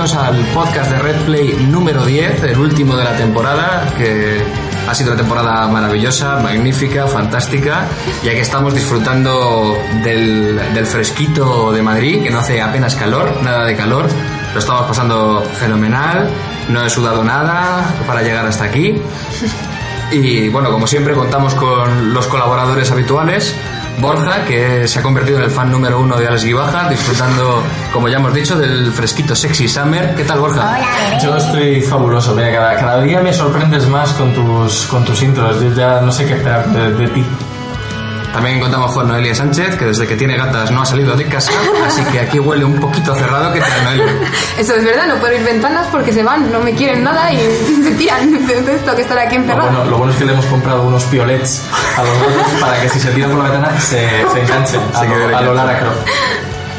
bienvenidos al podcast de Red Play número 10, el último de la temporada, que ha sido una temporada maravillosa, magnífica, fantástica, ya que estamos disfrutando del, del fresquito de Madrid, que no hace apenas calor, nada de calor, lo estamos pasando fenomenal, no he sudado nada para llegar hasta aquí. Y bueno, como siempre contamos con los colaboradores habituales. Borja, que se ha convertido en el fan número uno de Alex Guibaja, disfrutando, como ya hemos dicho, del fresquito sexy summer. ¿Qué tal, Borja? Yo estoy fabuloso, mira, cada, cada día me sorprendes más con tus, con tus intros, yo ya no sé qué esperar de, de ti. También contamos con Noelia Sánchez, que desde que tiene gatas no ha salido de casa, así que aquí huele un poquito cerrado. ¿Qué tal, Noelia? Eso es verdad, no puedo ir ventanas porque se van, no me quieren nada y se tiran. Entonces tengo que estar aquí Lo encerrado. bueno, lo bueno es que le hemos comprado unos piolets a los gatos para que si se tiran por la ventana se, se enganchen a, lo, a lo. Lara Croft.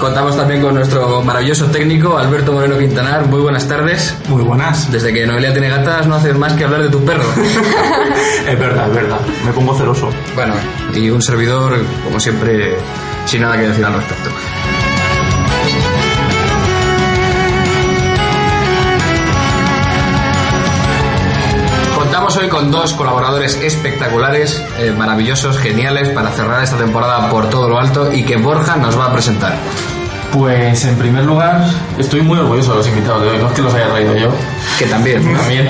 Contamos también con nuestro maravilloso técnico, Alberto Moreno Quintanar. Muy buenas tardes. Muy buenas. Desde que Noelia tiene gatas no haces más que hablar de tu perro. Es verdad, es verdad. Me pongo celoso. Bueno, y un servidor, como siempre, sin nada que decir al respecto. Contamos hoy con dos colaboradores espectaculares, eh, maravillosos, geniales, para cerrar esta temporada por todo lo alto y que Borja nos va a presentar. Pues en primer lugar, estoy muy orgulloso de los invitados de hoy, no es que los haya traído yo, Que también. también.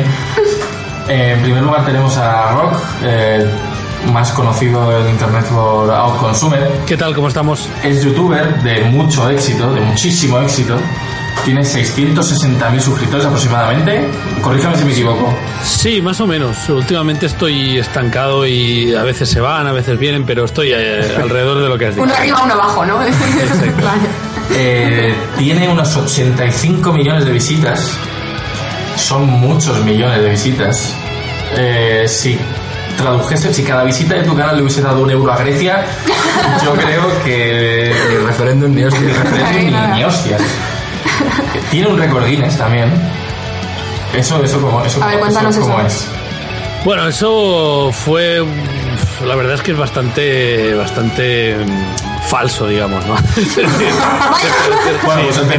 Eh, en primer lugar tenemos a Rock, eh, más conocido en internet por Outconsumer. ¿Qué tal? ¿Cómo estamos? Es youtuber de mucho éxito, de muchísimo éxito. Tiene 660.000 suscriptores aproximadamente. Corrígame si me equivoco. Sí, más o menos. Últimamente estoy estancado y a veces se van, a veces vienen, pero estoy eh, alrededor de lo que has dicho. Uno arriba, uno abajo, ¿no? Vale. Eh, tiene unos 85 millones de visitas. Son muchos millones de visitas. Eh, si tradujese, si cada visita de tu canal le hubiese dado un euro a Grecia, yo creo que Ni referéndum ni hostia. ni referéndum ni, ni hostias. Tiene un récord Guinness también. Eso, eso como, eso, A ver, cuéntanos eso, cómo eso. es. Bueno, eso fue. La verdad es que es bastante. bastante. Falso, digamos, ¿no?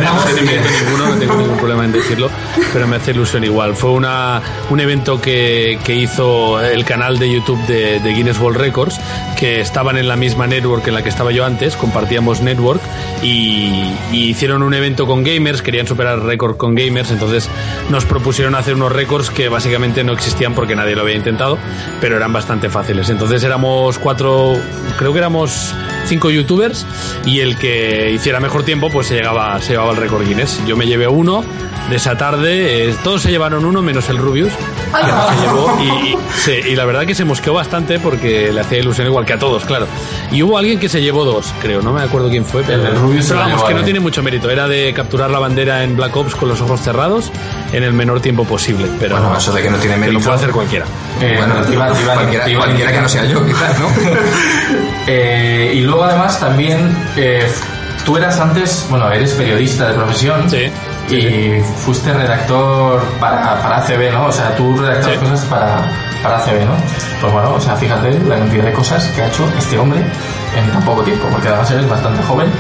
No, ninguno, no tengo ningún problema en decirlo, pero me hace ilusión igual. Fue una, un evento que, que hizo el canal de YouTube de, de Guinness World Records, que estaban en la misma network en la que estaba yo antes, compartíamos network, y, y hicieron un evento con gamers, querían superar récord con gamers, entonces nos propusieron hacer unos récords que básicamente no existían porque nadie lo había intentado, pero eran bastante fáciles. Entonces éramos cuatro, creo que éramos cinco youtubers y el que hiciera mejor tiempo pues se llegaba se llevaba el récord Guinness. Yo me llevé uno de esa tarde, eh, todos se llevaron uno menos el Rubius que no se llevó y, y- sí, y la verdad que se mosqueó bastante porque le hacía ilusión igual que a todos, claro. Y hubo alguien que se llevó dos, creo, no me acuerdo quién fue, pero, El Rubius pero vamos, que no tiene mucho mérito, era de capturar la bandera en Black Ops con los ojos cerrados en el menor tiempo posible, pero Bueno, eso de que no tiene que lo mérito. puede hacer cualquiera. Eh, Bueno, iba- cualquiera, iba cualquiera que no sea yo, quizás, ¿no? Eh, y luego además también eh, tú eras antes, bueno, eres periodista de profesión. Sí, sí, Y fuiste redactor para, para ACB, ¿no? O sea, tú redactabas Sí. cosas para, para ACB, ¿no? Pues bueno, o sea, fíjate la cantidad de cosas que ha hecho este hombre en tan poco tiempo, porque además eres bastante joven.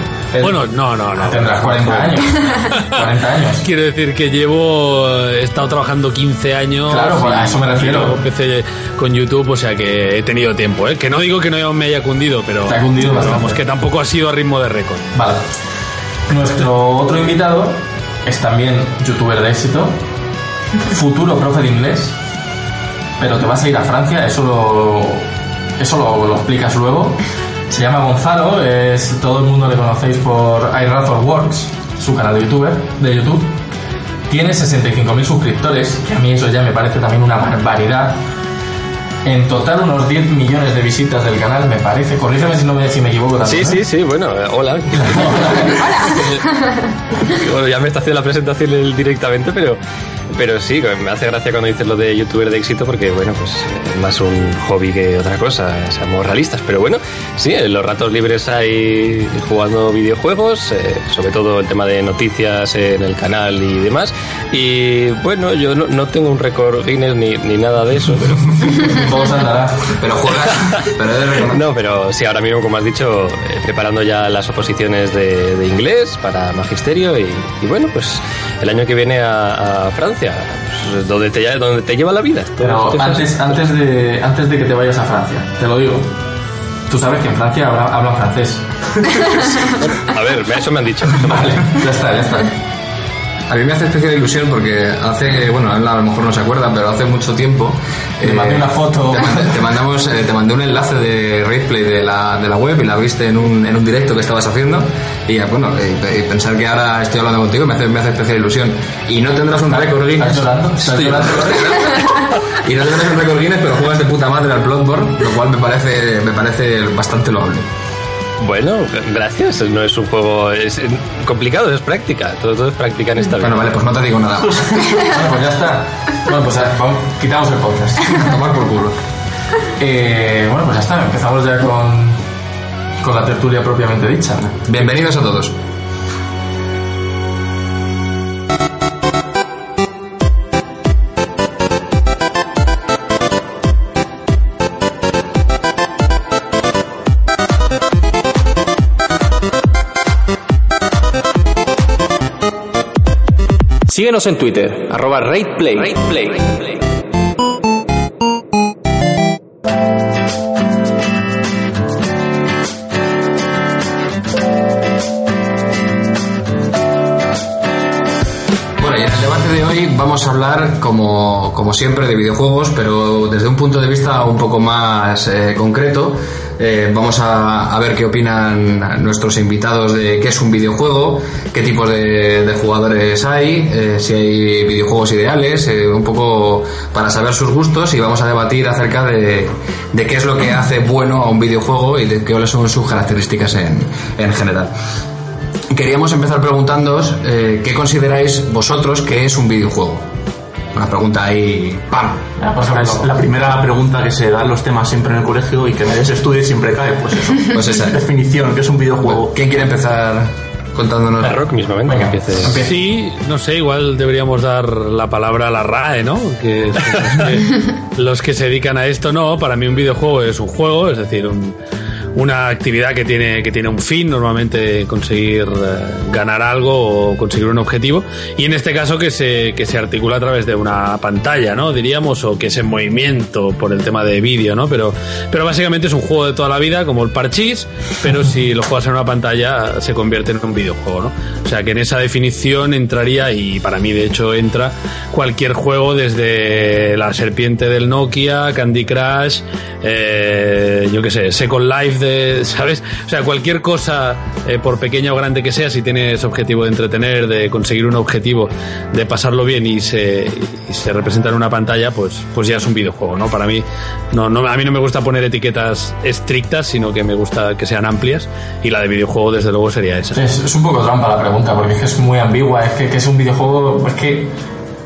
Bueno, no, no, no. Tendrás 40 años. 40 años. Quiero decir que llevo, he estado trabajando 15 años. Claro, pues a eso me refiero. empecé con YouTube, o sea que he tenido tiempo, ¿eh? Que no digo que no me haya cundido, pero. Te ha cundido pero bastante. Vamos, que tampoco ha sido a ritmo de récord. Vale. Nuestro otro invitado es también youtuber de éxito, futuro profe de inglés, pero te vas a ir a Francia, eso lo, eso lo, lo explicas luego. Se llama Gonzalo, es, todo el mundo le conocéis por iRazor Works, su canal de, YouTuber, de YouTube. Tiene 65.000 suscriptores, que a mí eso ya me parece también una barbaridad. En total unos 10 millones de visitas del canal, me parece. Corrígeme si, no me, si me equivoco también. Sí, sí, sí, bueno, eh, hola. bueno, ya me está haciendo la presentación él directamente, pero, pero sí, me hace gracia cuando dices lo de youtuber de éxito porque, bueno, pues es más un hobby que otra cosa, seamos realistas. Pero bueno, sí, en los ratos libres hay jugando videojuegos, eh, sobre todo el tema de noticias en el canal y demás. Y bueno, yo no, no tengo un récord Guinness ni, ni nada de eso, pero Tampoco se andará. Pero juegas, pero. No, pero sí, ahora mismo, como has dicho, eh, preparando ya las oposiciones de, de inglés para magisterio y, y bueno, pues el año que viene a, a Francia, pues, donde, te, donde te lleva la vida. Pero antes, antes, de, antes de que te vayas a Francia, te lo digo. Tú sabes que en Francia habla- hablan francés. A ver, eso me han dicho. Vale, ya está, ya está. A mí me hace especial ilusión porque hace, bueno, a lo mejor no se acuerda, pero hace mucho tiempo. Te mandé una foto. Te, mandamos, eh, te mandé un enlace de Raidplay de la, de la web y la viste en un, en un directo que estabas haciendo. Y eh, bueno, y, y pensar que ahora estoy hablando contigo me hace, me hace especial ilusión. Y no tendrás un récord Guinness. ¿Estás llorando? ¿Estás Estoy- llorando? y no tendrás un récord Guinness, pero juegas de puta madre al Bloodborne, lo cual me parece, me parece bastante loable. Bueno, gracias. No es un juego es eh, complicado, es práctica. Todo, todo es práctica en esta vida. Bueno, vale, pues no te digo nada más. Bueno, pues ya está. Bueno, pues a- vamos, quitamos el podcast. A tomar por culo. Eh, bueno, pues ya está. Empezamos ya con, con la tertulia propiamente dicha. Bienvenidos a todos. Síguenos en Twitter, arroba RatePlay. Bueno, y en el debate de hoy vamos a hablar, como, como siempre, de videojuegos, pero desde un punto de vista un poco más eh, concreto. Eh, vamos a, ver qué opinan nuestros invitados de qué es un videojuego, qué tipos de, jugadores hay, eh, si hay videojuegos ideales, eh, un poco para saber sus gustos y vamos a debatir acerca de, qué es lo que hace bueno a un videojuego y de cuáles son sus características en, en general. Queríamos empezar preguntándoos qué consideráis vosotros que es un videojuego. Una pregunta ahí, ¡pam! Es la primera pregunta que se dan los temas siempre en el colegio y que nadie se estudia y siempre cae, pues eso. Pues esa es. Definición, que es un videojuego. ¿Quién quiere empezar contándonos? A Rock mismamente Venga, que empiece. Sí, no sé, igual deberíamos dar la palabra a la RAE, ¿no? Que los que, los que se dedican a esto, no. Para mí un videojuego es un juego, es decir, un- una actividad que tiene, que tiene un fin, normalmente conseguir eh, ganar algo o conseguir un objetivo. Y en este caso que se, que se articula a través de una pantalla, ¿no? Diríamos, o que es en movimiento por el tema de vídeo, ¿no? Pero, pero básicamente es un juego de toda la vida, como el parchís, pero si lo juegas en una pantalla se convierte en un videojuego, ¿no? O sea que en esa definición entraría, y para mí de hecho entra, cualquier juego desde la serpiente del Nokia, Candy Crush, eh, yo qué sé, Second Life, de, ¿sabes? O sea, cualquier cosa, eh, por pequeña o grande que sea, si tienes objetivo de entretener, de conseguir un objetivo, de pasarlo bien y se, y se representa en una pantalla, pues, pues ya es un videojuego, ¿no? Para mí, no, no, a mí no me gusta poner etiquetas estrictas, sino que me gusta que sean amplias, y la de videojuego, desde luego, sería esa. es, es un poco trampa la pregunta, porque es que es muy ambigua. Es que, que es un videojuego. Es que.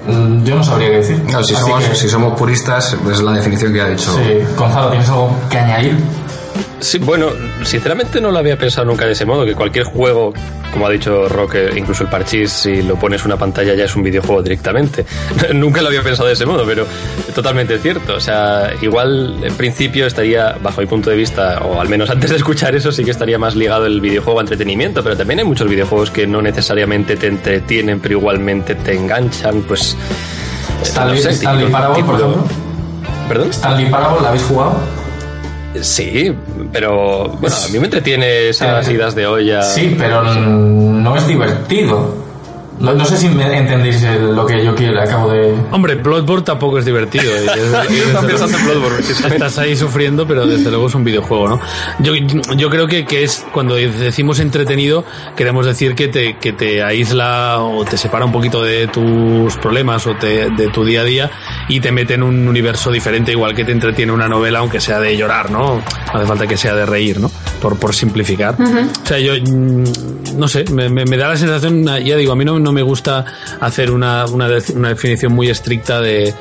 mm, Yo no sabría qué decir. Claro, si, somos, que- si somos puristas, es la definición que ha dicho. Sí, Gonzalo, ¿tienes algo que añadir? Sí, bueno, sinceramente no lo había pensado nunca de ese modo, que cualquier juego, como ha dicho Roque, incluso el parchís, si lo pones en una pantalla ya es un videojuego directamente. nunca lo había pensado de ese modo, pero totalmente cierto. O sea, igual en principio estaría, bajo mi punto de vista, o al menos antes de escuchar eso, sí que estaría más ligado el videojuego a entretenimiento, pero también hay muchos videojuegos que no necesariamente te entretienen, pero igualmente te enganchan, pues... Stanley, no sé, Stanley Parable, por ejemplo. ¿Perdón? Stanley Parable, ¿la habéis jugado? Sí, pero bueno, a mí me entretiene esas Sí. idas de olla. Sí, pero no es divertido. No, no sé si me entendéis el- lo que yo quiero, acabo de... Hombre, Bloodborne tampoco es divertido. luego- Bloodborne. Estás ahí sufriendo, pero desde luego es un videojuego, ¿no? Yo, yo creo que, que es cuando decimos entretenido, queremos decir que te, que te aísla o te separa un poquito de tus problemas o te- de tu día a día y te mete en un universo diferente, igual que te entretiene una novela, aunque sea de llorar, ¿no? No hace falta que sea de reír, ¿no? Por, por simplificar. O sea, yo mm, no sé, me, me- me da la sensación, ya digo, a mí no, no me gusta hacer una, una, una definición muy estricta de,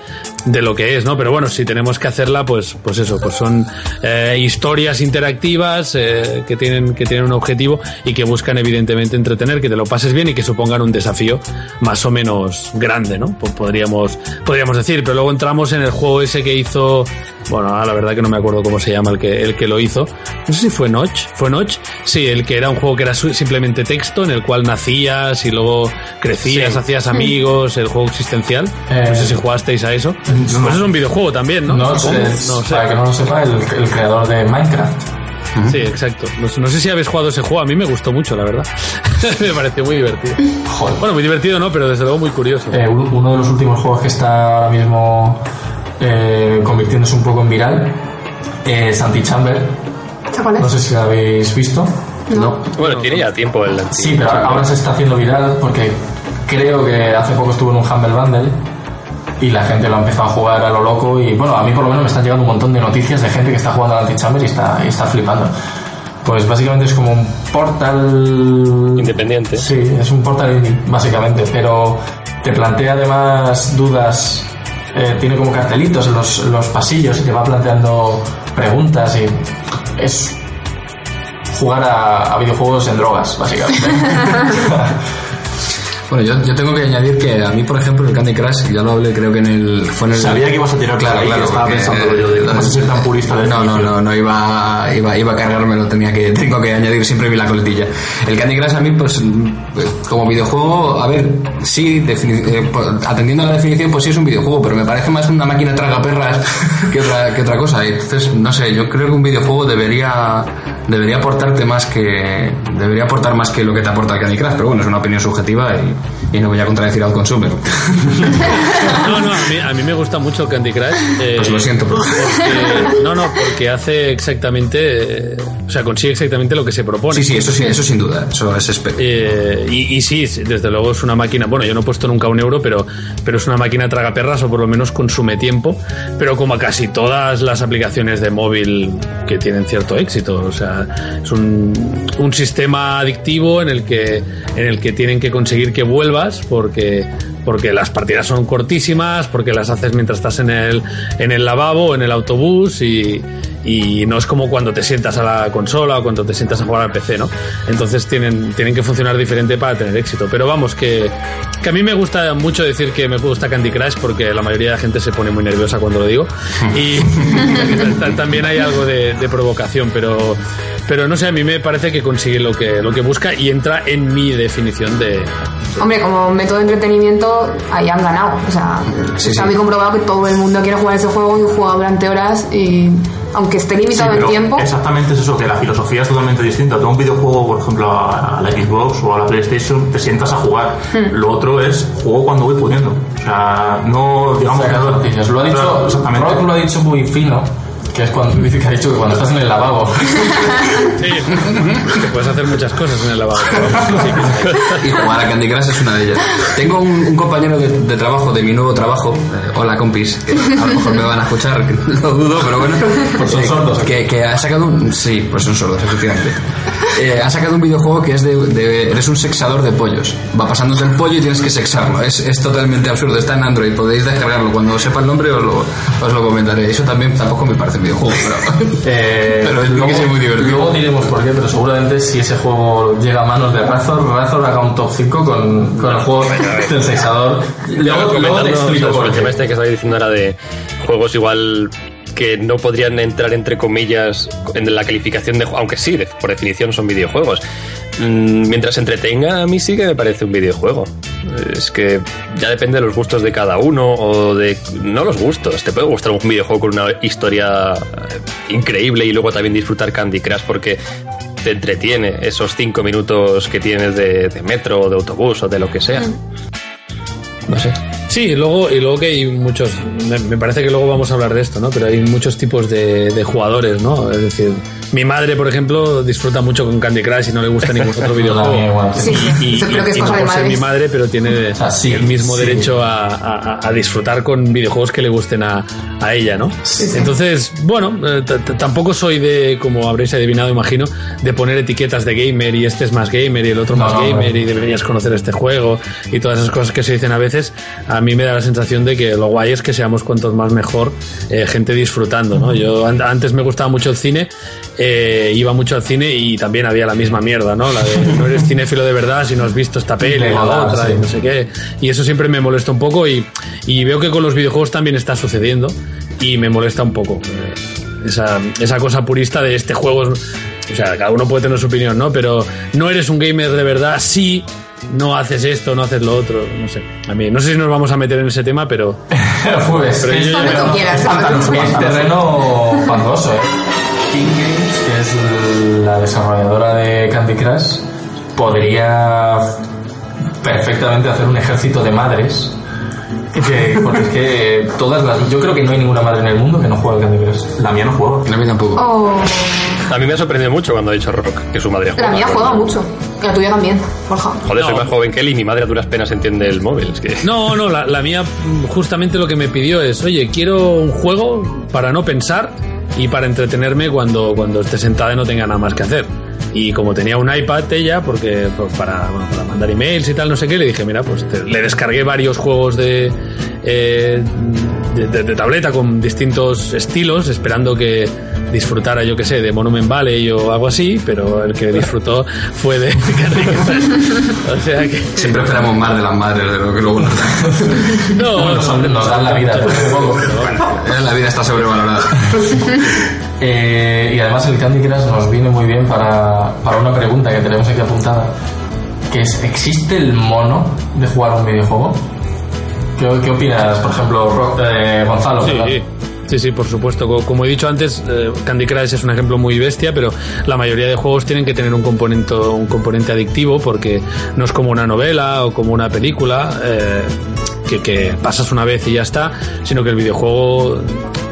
de lo que es, ¿no? Pero bueno, si tenemos que hacerla, pues, pues eso, pues son eh, historias interactivas eh, que tienen que tienen un objetivo y que buscan evidentemente entretener, que te lo pases bien y que supongan un desafío más o menos grande, ¿no? Pues podríamos podríamos decir, pero luego entramos en el juego ese que hizo, bueno, la verdad que no me acuerdo cómo se llama el que el que lo hizo. No sé si fue Notch, fue Notch, sí, el que era un juego que era simplemente texto en el cual nacías y luego crecías, hacías amigos, el juego existencial. Eh, no sé si jugasteis a eso. No. Pues es un videojuego también, ¿no? No, es- No sé. para que no lo sepa, el, el creador de Minecraft. Sí, exacto. No, sé- no sé si habéis jugado ese juego, a mí me gustó mucho, la verdad. me pareció muy divertido. Joder. Bueno, muy divertido no, pero desde luego muy curioso. Eh, un- uno de los últimos juegos que está ahora mismo eh, convirtiéndose un poco en viral es Antichamber. ¿Esa cuál es? No sé si lo habéis visto. No. Bueno, tiene ya tiempo el. Sí, pero ahora se está haciendo viral porque creo que hace poco estuvo en un Humble Bundle y la gente lo ha empezado a jugar a lo loco y bueno, a mí por lo menos me están llegando un montón de noticias de gente que está jugando al Antichamber y está, y está flipando. Pues básicamente es como un portal... Independiente. Sí, es un portal básicamente, pero te plantea además dudas, eh, tiene como cartelitos en los, en los pasillos y te va planteando preguntas y es jugar a, a videojuegos en drogas, básicamente. Bueno, yo, yo tengo que añadir que a mí, por ejemplo, el Candy Crush, ya lo hablé, creo que en el. Fue en el Sabía que ibas a tirar claro, claro, estaba pensándolo yo, digo, eh, no sé si ser tan purista de No, no, no, no iba, iba, iba a cargármelo, tenía que, tengo que añadir siempre vi la coletilla. El Candy Crush a mí, pues, pues, como videojuego, a ver, sí, defini- eh, pues, atendiendo a la definición, pues sí es un videojuego, pero me parece más una máquina tragaperras que otra, que otra cosa. Entonces, no sé, yo creo que un videojuego debería, debería aportarte más que, debería aportar más que lo que te aporta el Candy Crush, pero bueno, es una opinión subjetiva y, y no voy a contradecir al consumer. No, no, a mí, a mí me gusta mucho Candy Crush. eh, Pues lo siento, porque- no, no, porque hace exactamente, eh, o sea, consigue exactamente lo que se propone. Sí, sí, eso sí, eso sin duda, eso es Eh, y, y sí, sí, desde luego es una máquina. Bueno, yo no he puesto nunca un euro, pero, pero es una máquina tragaperras o por lo menos consume tiempo. Pero como a casi todas las aplicaciones de móvil que tienen cierto éxito, o sea, es un, un sistema adictivo en el que en el que tienen que conseguir que vuelvas porque porque las partidas son cortísimas, porque las haces mientras estás en el en el lavabo, en el autobús y no es como cuando te sientas a la consola o cuando te sientas a jugar al PC, ¿no? Entonces tienen, tienen que funcionar diferente para tener éxito. Pero vamos, que, que a mí me gusta mucho decir que me gusta Candy Crush porque la mayoría de la gente se pone muy nerviosa cuando lo digo. Y ta- también hay algo de provocación, pero, pero no sé, a mí me parece que consigue lo que, lo que busca y entra en mi definición de... Hombre, como método de entretenimiento, ahí han ganado. O sea, Sí, está sí. muy comprobado que todo el mundo quiere jugar ese juego y juega durante horas y aunque esté Sí, limitado en pero tiempo. Exactamente es eso, que la filosofía es totalmente distinta. Tú a un videojuego, por ejemplo, a, a la Xbox o a la PlayStation, te sientas a jugar. Hmm. Lo otro es juego cuando voy pudiendo. O sea, no, digamos Sacar tortillas. Lo ha dicho, Claro, exactamente. Rock lo ha dicho muy fino, que es cuando dice que ha dicho que cuando estás en el lavabo. Sí, que puedes hacer muchas cosas en el lavabo. Y jugar a Candy Crush es una de ellas. Tengo un, un compañero de, de trabajo, de mi nuevo trabajo, eh, hola compis, que a lo mejor me van a escuchar, lo dudo, pero bueno. Pues son Eh, sordos. Que, que ha sacado un... Sí, pues son sordos, efectivamente. Eh, ha sacado un videojuego que es de, de- Eres un sexador de pollos. Va pasándote el pollo y tienes que sexarlo. Es, es totalmente absurdo. Está en Android, podéis descargarlo. Cuando sepa el nombre os lo, os lo comentaré. Eso también tampoco me parece videojuego, pero... Eh, Pero es que es muy divertido. Luego diremos por qué, pero seguramente si ese juego llega a manos de Razor, Razor haga un top 5 con, con el juego del sexador. Luego, luego te explico por el qué. tema este que estaba diciendo ahora de juegos igual que no podrían entrar entre comillas en la calificación de aunque sí, de- por definición son videojuegos. Mm, Mientras entretenga, a mí sí que me parece un videojuego. Es que ya depende de los gustos de cada uno o de... No los gustos. Te puede gustar un videojuego con una historia eh, increíble y luego también disfrutar Candy Crush porque te entretiene esos cinco minutos que tienes de, de metro o de autobús o de lo que sea. No sé. Sí, y luego, y luego que hay muchos, me, me parece que luego vamos a hablar de esto, ¿no? Pero hay muchos tipos de, de jugadores, ¿no? Es decir, mi madre, por ejemplo, disfruta mucho con Candy Crush y no le gusta ningún otro videojuego. igual, sí. Y, eso y- creo que es y no cosa de por ser mi madre, pero tiene sí, el mismo sí. derecho a, a- a disfrutar con videojuegos que le gusten a, a ella, ¿no? Entonces, bueno, eh, tampoco soy de, como habréis adivinado, imagino, de poner etiquetas de gamer y este es más gamer y el otro No, más no, gamer no. y deberías conocer este juego y todas esas cosas que se dicen a veces. A mí me da la sensación de que lo guay es que seamos cuantos más mejor eh, gente disfrutando, ¿no? Yo an- antes me gustaba mucho el cine, eh, iba mucho al cine y también había la misma mierda, ¿no? La de no eres cinéfilo de verdad si no has visto esta peli, la otra sí. y no sé qué. Y eso siempre me molesta un poco y, y veo que con los videojuegos también está sucediendo y me molesta un poco. eh, esa, esa cosa purista de este juego es- o sea, cada uno puede tener su opinión, ¿no? Pero no eres un gamer de verdad si no haces esto, no haces lo otro, no sé. A mí, no sé si nos vamos a meter en ese tema, pero pues, Pero es terreno fangoso, ¿eh? King Games, que es la desarrolladora de Candy Crush, podría perfectamente hacer un ejército de madres. Que, porque es que todas las. Yo creo que no hay ninguna madre en el mundo que no juegue al Candy Crush. La mía no juega. A mí tampoco. Oh, A mí me ha sorprendido mucho cuando ha dicho Rock que su madre la mía juega mucho. Y la tuya también, Borja. Joder, soy más joven que él y mi madre a duras penas entiende el móvil. Es que... No, no, la, la mía justamente lo que me pidió es, oye, quiero un juego para no pensar y para entretenerme cuando, cuando esté sentada y no tenga nada más que hacer. Y como tenía un iPad ella, porque pues, para, bueno, para mandar emails y tal, no sé qué, le dije, mira, pues te- le descargué varios juegos de, eh, de, de- de tableta con distintos estilos, esperando que disfrutara, yo que sé, de Monument Valley o algo así, pero el que disfrutó fue de. O sea que... Siempre esperamos más de las madres de lo que luego nos dan. No, Bueno, nos dan la vida, pero. Eh, La vida está sobrevalorada. Eh, y además el Candy Crush nos viene muy bien para, para una pregunta que tenemos aquí apuntada, que es, ¿existe el mono de jugar un videojuego? ¿Qué, qué opinas, por ejemplo, Ro- eh, Gonzalo? Sí, sí, sí, por supuesto. Co- Como he dicho antes, eh, Candy Crush es un ejemplo muy bestia, pero la mayoría de juegos tienen que tener un componente, un componente adictivo porque no es como una novela o como una película. que, que pasas una vez y ya está, sino que el videojuego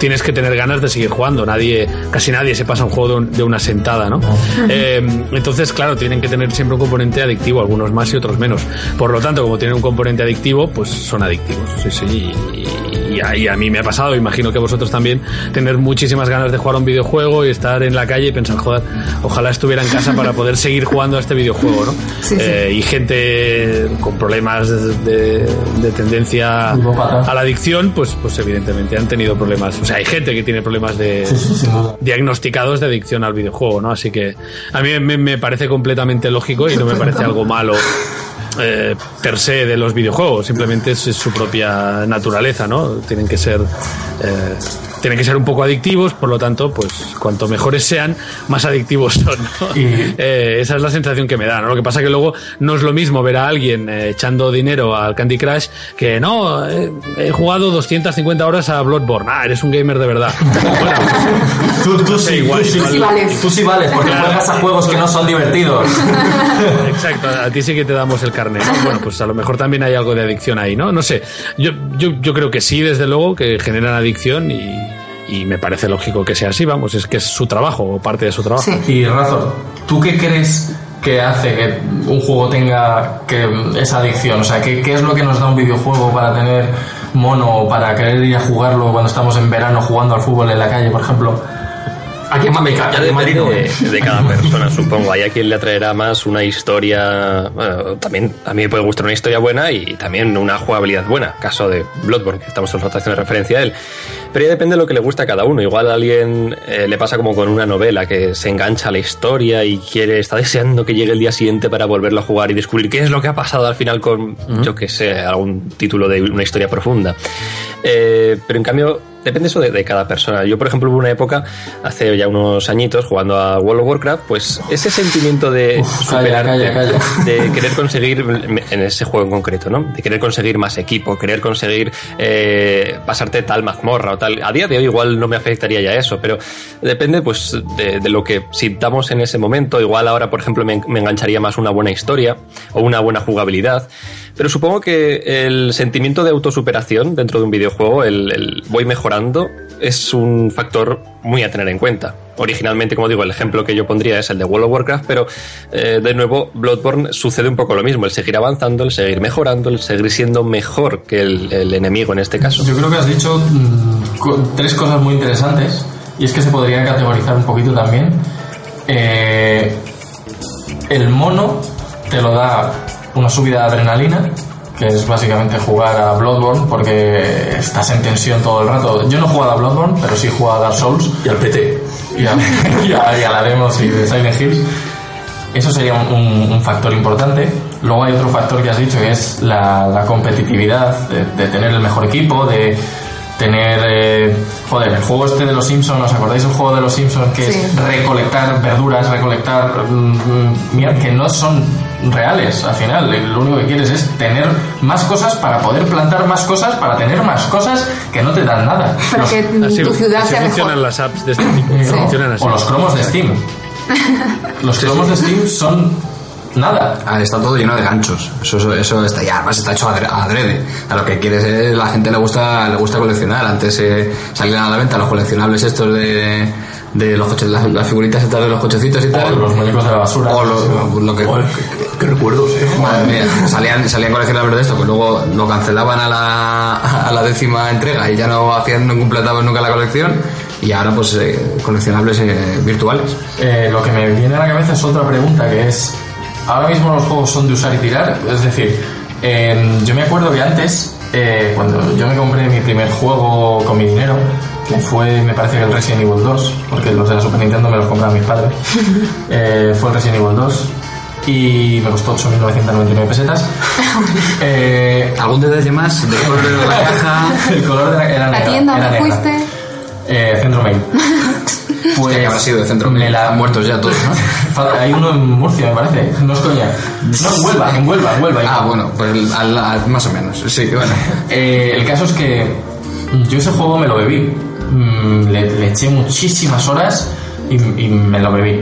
tienes que tener ganas de seguir jugando. Nadie, casi nadie se pasa un juego de, un- de una sentada, ¿no? Eh, entonces, claro, tienen que tener siempre un componente adictivo, algunos más y otros menos. Por lo tanto, como tienen un componente adictivo, pues son adictivos. Sí, sí. Y, y a, y a mí me ha pasado, imagino que a vosotros también, tener muchísimas ganas de jugar a un videojuego y estar en la calle y pensar, joder, ojalá estuviera en casa para poder seguir jugando a este videojuego, ¿no? Sí, sí. Eh, y gente con problemas de, de tendencia a la adicción, pues, pues evidentemente han tenido problemas. O sea, hay gente que tiene problemas de Sí, sí, diagnosticados de adicción al videojuego, ¿no? Así que a mí me, me parece completamente lógico y no me parece algo malo eh, per se de los videojuegos. Simplemente es, es su propia naturaleza, ¿no? Tienen que ser eh, tienen que ser un poco adictivos, por lo tanto, pues cuanto mejores sean, más adictivos son. ¿no? Y- Eh, esa es la sensación que me da. ¿no? Lo que pasa que luego no es lo mismo ver a alguien eh, echando dinero al Candy Crush que no, eh, he jugado 250 horas a Bloodborne. Ah, eres un gamer de verdad. Bueno, Tú, tú sí, igual, tú sí, igual. Sí vales. Tú sí vales, porque Claro. juegas a juegos que no son divertidos. Exacto, a ti sí que te damos el carnet. ¿no? Bueno, pues a lo mejor también hay algo de adicción ahí, ¿no? No sé. Yo, yo, yo creo que sí, desde luego, que generan adicción y, y me parece lógico que sea así, vamos, es que es su trabajo o parte de su trabajo. Sí. Y Razor, ¿tú qué crees que hace que un juego tenga que esa adicción? O sea, ¿qué, qué es lo que nos da un videojuego para tener mono o para querer ir a jugarlo cuando estamos en verano jugando al fútbol en la calle, por ejemplo? Aquí en Mamica, Ya aquí en depende de, de cada persona, supongo. Hay a quien le atraerá más una historia. Bueno, también a mí me puede gustar una historia buena y también una jugabilidad buena. Caso de Bloodborne, que estamos haciendo referencia a él. Pero ya depende de lo que le gusta a cada uno. Igual a alguien eh, le pasa como con una novela que se engancha a la historia y quiere, está deseando que llegue el día siguiente para volverlo a jugar y descubrir qué es lo que ha pasado al final con, yo que sé, algún título de una historia profunda. Eh, pero en cambio, depende eso de, de cada persona. Yo, por ejemplo, hubo una época, hace ya unos añitos, jugando a World of Warcraft, pues ese sentimiento de Uf, calla, calla, de querer conseguir, en ese juego en concreto, ¿no? De querer conseguir más equipo, querer conseguir eh, pasarte tal mazmorra o tal. A día de hoy igual no me afectaría ya eso, pero depende pues de, de lo que sintamos en ese momento. Igual ahora, por ejemplo, me, me engancharía más una buena historia o una buena jugabilidad. Pero supongo que el sentimiento de autosuperación dentro de un videojuego, el, el voy mejorando, es un factor muy a tener en cuenta. Originalmente, como digo, el ejemplo que yo pondría es el de World of Warcraft, pero eh, de nuevo, Bloodborne sucede un poco lo mismo, el seguir avanzando, el seguir mejorando, el seguir siendo mejor que el, el enemigo en este caso. Yo creo que has dicho mm, tres cosas muy interesantes y es que se podría categorizar un poquito también. Eh, el mono te lo da una subida de adrenalina, que es básicamente jugar a Bloodborne porque estás en tensión todo el rato. Yo no he jugado a Bloodborne, pero sí he jugado a Dark Souls Y al PT. y a, y a- y a la Demos y de Silent Hills. Eso sería un, factor importante. Luego hay otro factor que has dicho que es la, la competitividad, de, de tener el mejor equipo, de tener... eh, joder, el juego este de los Simpsons, ¿os acordáis del juego de los Simpsons que Sí. es recolectar verduras, recolectar... mm, mm, mira, que no son reales al final. Lo único que quieres es tener más cosas para poder plantar más cosas, para tener más cosas que no te dan nada. Para que Así, tu ciudad así sea funcionan mejor. las apps de este tipo. Sí. Funcionan así. O los cromos de Steam. Los cromos de Steam son nada. Ah, Está todo lleno de ganchos. Eso, eso, eso está ya, además está hecho adre- adrede. A lo que quieres es, la gente le gusta, le gusta coleccionar. Antes eh, salían a la venta los coleccionables estos de, de los coches, las, las figuritas estas de los cochecitos y O tal. los muñecos de la basura. O lo, lo que. Qué, recuerdos, eh. Madre mía, salían, salían coleccionables de esto, que luego lo cancelaban a la, a la décima entrega y ya no hacían, no completaban nunca la colección. Y ahora, pues, eh, coleccionables eh, virtuales. Eh, lo que me viene a la cabeza es otra pregunta que es, ahora mismo los juegos son de usar y tirar, es decir, eh, yo me acuerdo que antes, cuando yo me compré mi primer juego con mi dinero, que fue, me parece que el Resident Evil 2, porque los de la Super Nintendo me los compraron mis padres, eh, fue el Resident Evil 2 y me costó 8.999 pesetas. Eh, ¿Algún detalle más? De color de la caja. el color de la, era La tienda negra. fuiste. Eh, Centro Mail. Pues que habrá sido de Centro me Mail. la- Están muertos ya todos, ¿no? Hay uno en Murcia, me parece. No es coña. No, en Huelva, en Huelva, en Huelva. Ah, bueno, pues el- al- al- más o menos. Sí, bueno. Eh, el caso es que yo ese juego me lo bebí. Mm, Le, eché muchísimas horas y, me lo bebí.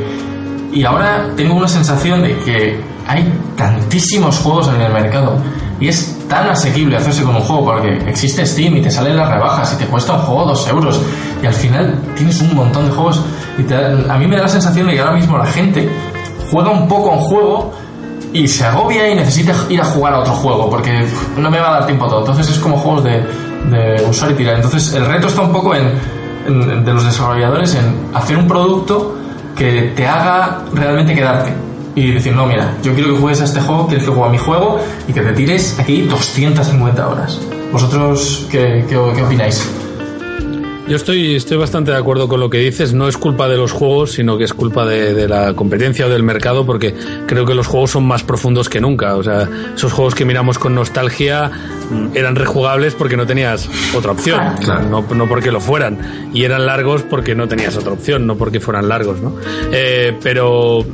Y ahora tengo una sensación de que hay tantísimos juegos en el mercado y es tan asequible hacerse con un juego porque existe Steam y te salen las rebajas y te cuesta un juego dos euros y al final tienes un montón de juegos y a mí me da la sensación de que ahora mismo la gente juega un poco a un juego y se agobia y necesita ir a jugar a otro juego porque no me va a dar tiempo a todo. Entonces es como juegos de, de usar y tirar. Entonces el reto está un poco en, de los desarrolladores en hacer un producto que te haga realmente quedarte. Y decir, no, mira, yo quiero que juegues a este juego, quieres que juegue a mi juego y que te tires aquí 250 horas. ¿Vosotros qué, qué opináis? Yo estoy, estoy bastante de acuerdo con lo que dices. No es culpa de los juegos, sino que es culpa de, de la competencia o del mercado, porque creo que los juegos son más profundos que nunca. O sea, esos juegos que miramos con nostalgia mm, eran rejugables porque no tenías otra opción, Claro. no, no porque lo fueran. Y eran largos porque no tenías otra opción, no porque fueran largos, ¿no? Eh, pero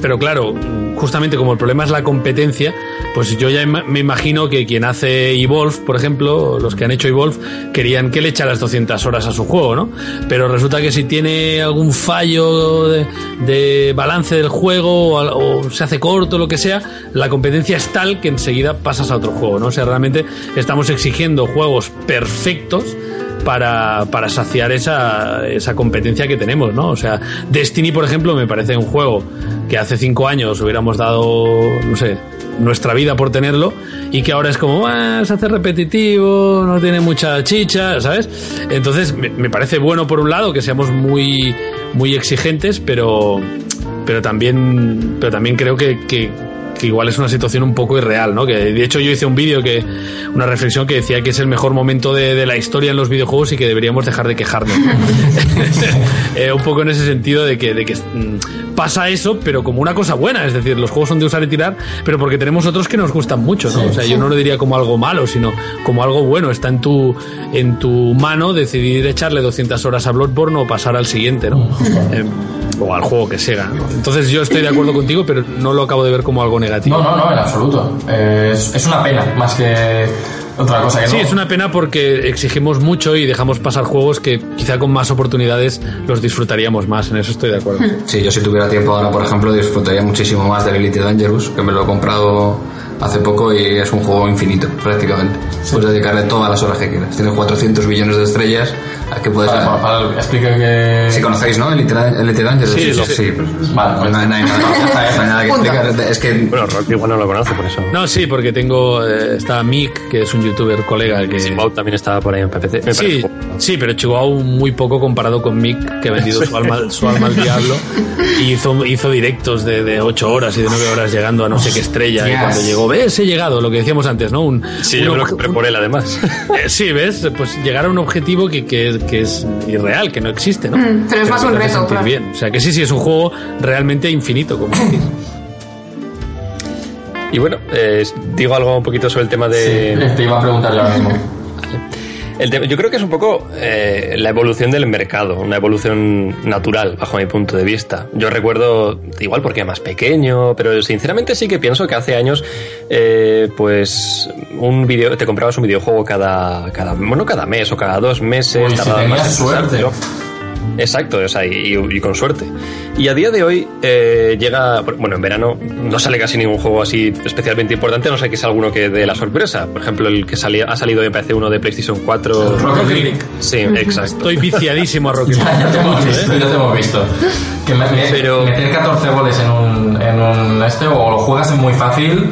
pero claro, justamente como el problema es la competencia, pues yo ya me imagino que quien hace Evolve, por ejemplo, los que han hecho Evolve, querían que le echaras 200 horas a su juego, ¿no? Pero resulta que si tiene algún fallo de, balance del juego o, o se hace corto, lo que sea, la competencia es tal que enseguida pasas a otro juego, ¿no? O sea, realmente estamos exigiendo juegos perfectos para, para saciar esa, esa competencia que tenemos, ¿no? O sea, Destiny, por ejemplo, me parece un juego que hace cinco años hubiéramos dado, no sé, nuestra vida por tenerlo y que ahora es como, "Ah, se hace repetitivo, no tiene mucha chicha, ¿sabes? Entonces, me, parece bueno por un lado que seamos muy, muy exigentes, pero, pero también, pero también creo que, que igual es una situación un poco irreal, ¿no? Que de hecho yo hice un vídeo que, una reflexión que decía que es el mejor momento de, de la historia en los videojuegos y que deberíamos dejar de quejarnos. Eh, un poco en ese sentido de que, de que mm, pasa eso, pero como una cosa buena, es decir, los juegos son de usar y tirar, pero porque tenemos otros que nos gustan mucho, ¿no? o sea, yo no lo diría como algo malo, sino como algo bueno. Está en tu, en tu mano decidir echarle 200 horas a Bloodborne o pasar al siguiente, ¿no? Eh, o al juego que sea. Entonces yo estoy de acuerdo contigo, pero no lo acabo de ver como algo negativo. No, no, no, en absoluto. Eh, es, es una pena, más que otra cosa que Sí, no. es una pena porque exigimos mucho y dejamos pasar juegos que quizá con más oportunidades los disfrutaríamos más. En eso estoy de acuerdo. Sí, yo si tuviera tiempo ahora, por ejemplo, disfrutaría muchísimo más de Elite Dangerous, que me lo he comprado hace poco y es un juego infinito, prácticamente. Puedes dedicarle todas las horas que quieras. Tienes 400 billones de estrellas, ¿A qué puede ser? Para- para- para- explica que... Si conocéis, ¿no? Elite, Elite Dangerous. Sí, sí, sí. Vale, pues no hay, nada, que explicar. Es que Bueno, Rock igual no lo conoce por eso. No, sí, porque tengo. eh, está Mick, que es un youtuber colega que. Simbaud también estaba por ahí en PPC. Me Sí, sí, pero Chihuahua muy poco comparado con Mick, que ha vendido su alma, su alma al diablo y hizo, hizo directos de, de 8 horas y de 9 horas llegando a no sé qué estrella. Y Hostias. cuando llegó, ves, he llegado, lo que decíamos antes, ¿no? Un, Sí, un yo creo que por él además. Eh, sí, ¿ves? Pues llegar a un objetivo que, que, que es irreal, que no existe, ¿no? Mm, pero es más un reto, claro. bien. O sea, que sí, sí, es un juego realmente infinito, como decís. Y bueno, eh, digo algo un poquito sobre el tema de... Sí, te iba a preguntar yo ahora mismo. El tema- yo creo que es un poco eh, la evolución del mercado, una evolución natural, bajo mi punto de vista. Yo recuerdo, igual porque era más pequeño, pero sinceramente sí que pienso que hace años, eh, pues, un video, te comprabas un videojuego cada, cada, bueno, cada mes o cada dos meses. Uy, si más suerte. Exacto, o sea, y, y con suerte. Y a día de hoy eh, llega, bueno, en verano no sale casi ningún juego así especialmente importante, no sé que sea alguno que dé la sorpresa. Por ejemplo, el que salía, ha salido me parece uno de PlayStation 4. Rocket League. Sí, exacto. Estoy viciadísimo a Rocket Ya, League. ya te hemos visto, ¿eh? ya te hemos visto. Que me- me- Pero- meter 14 goles en un, en un este, o lo juegas en muy fácil,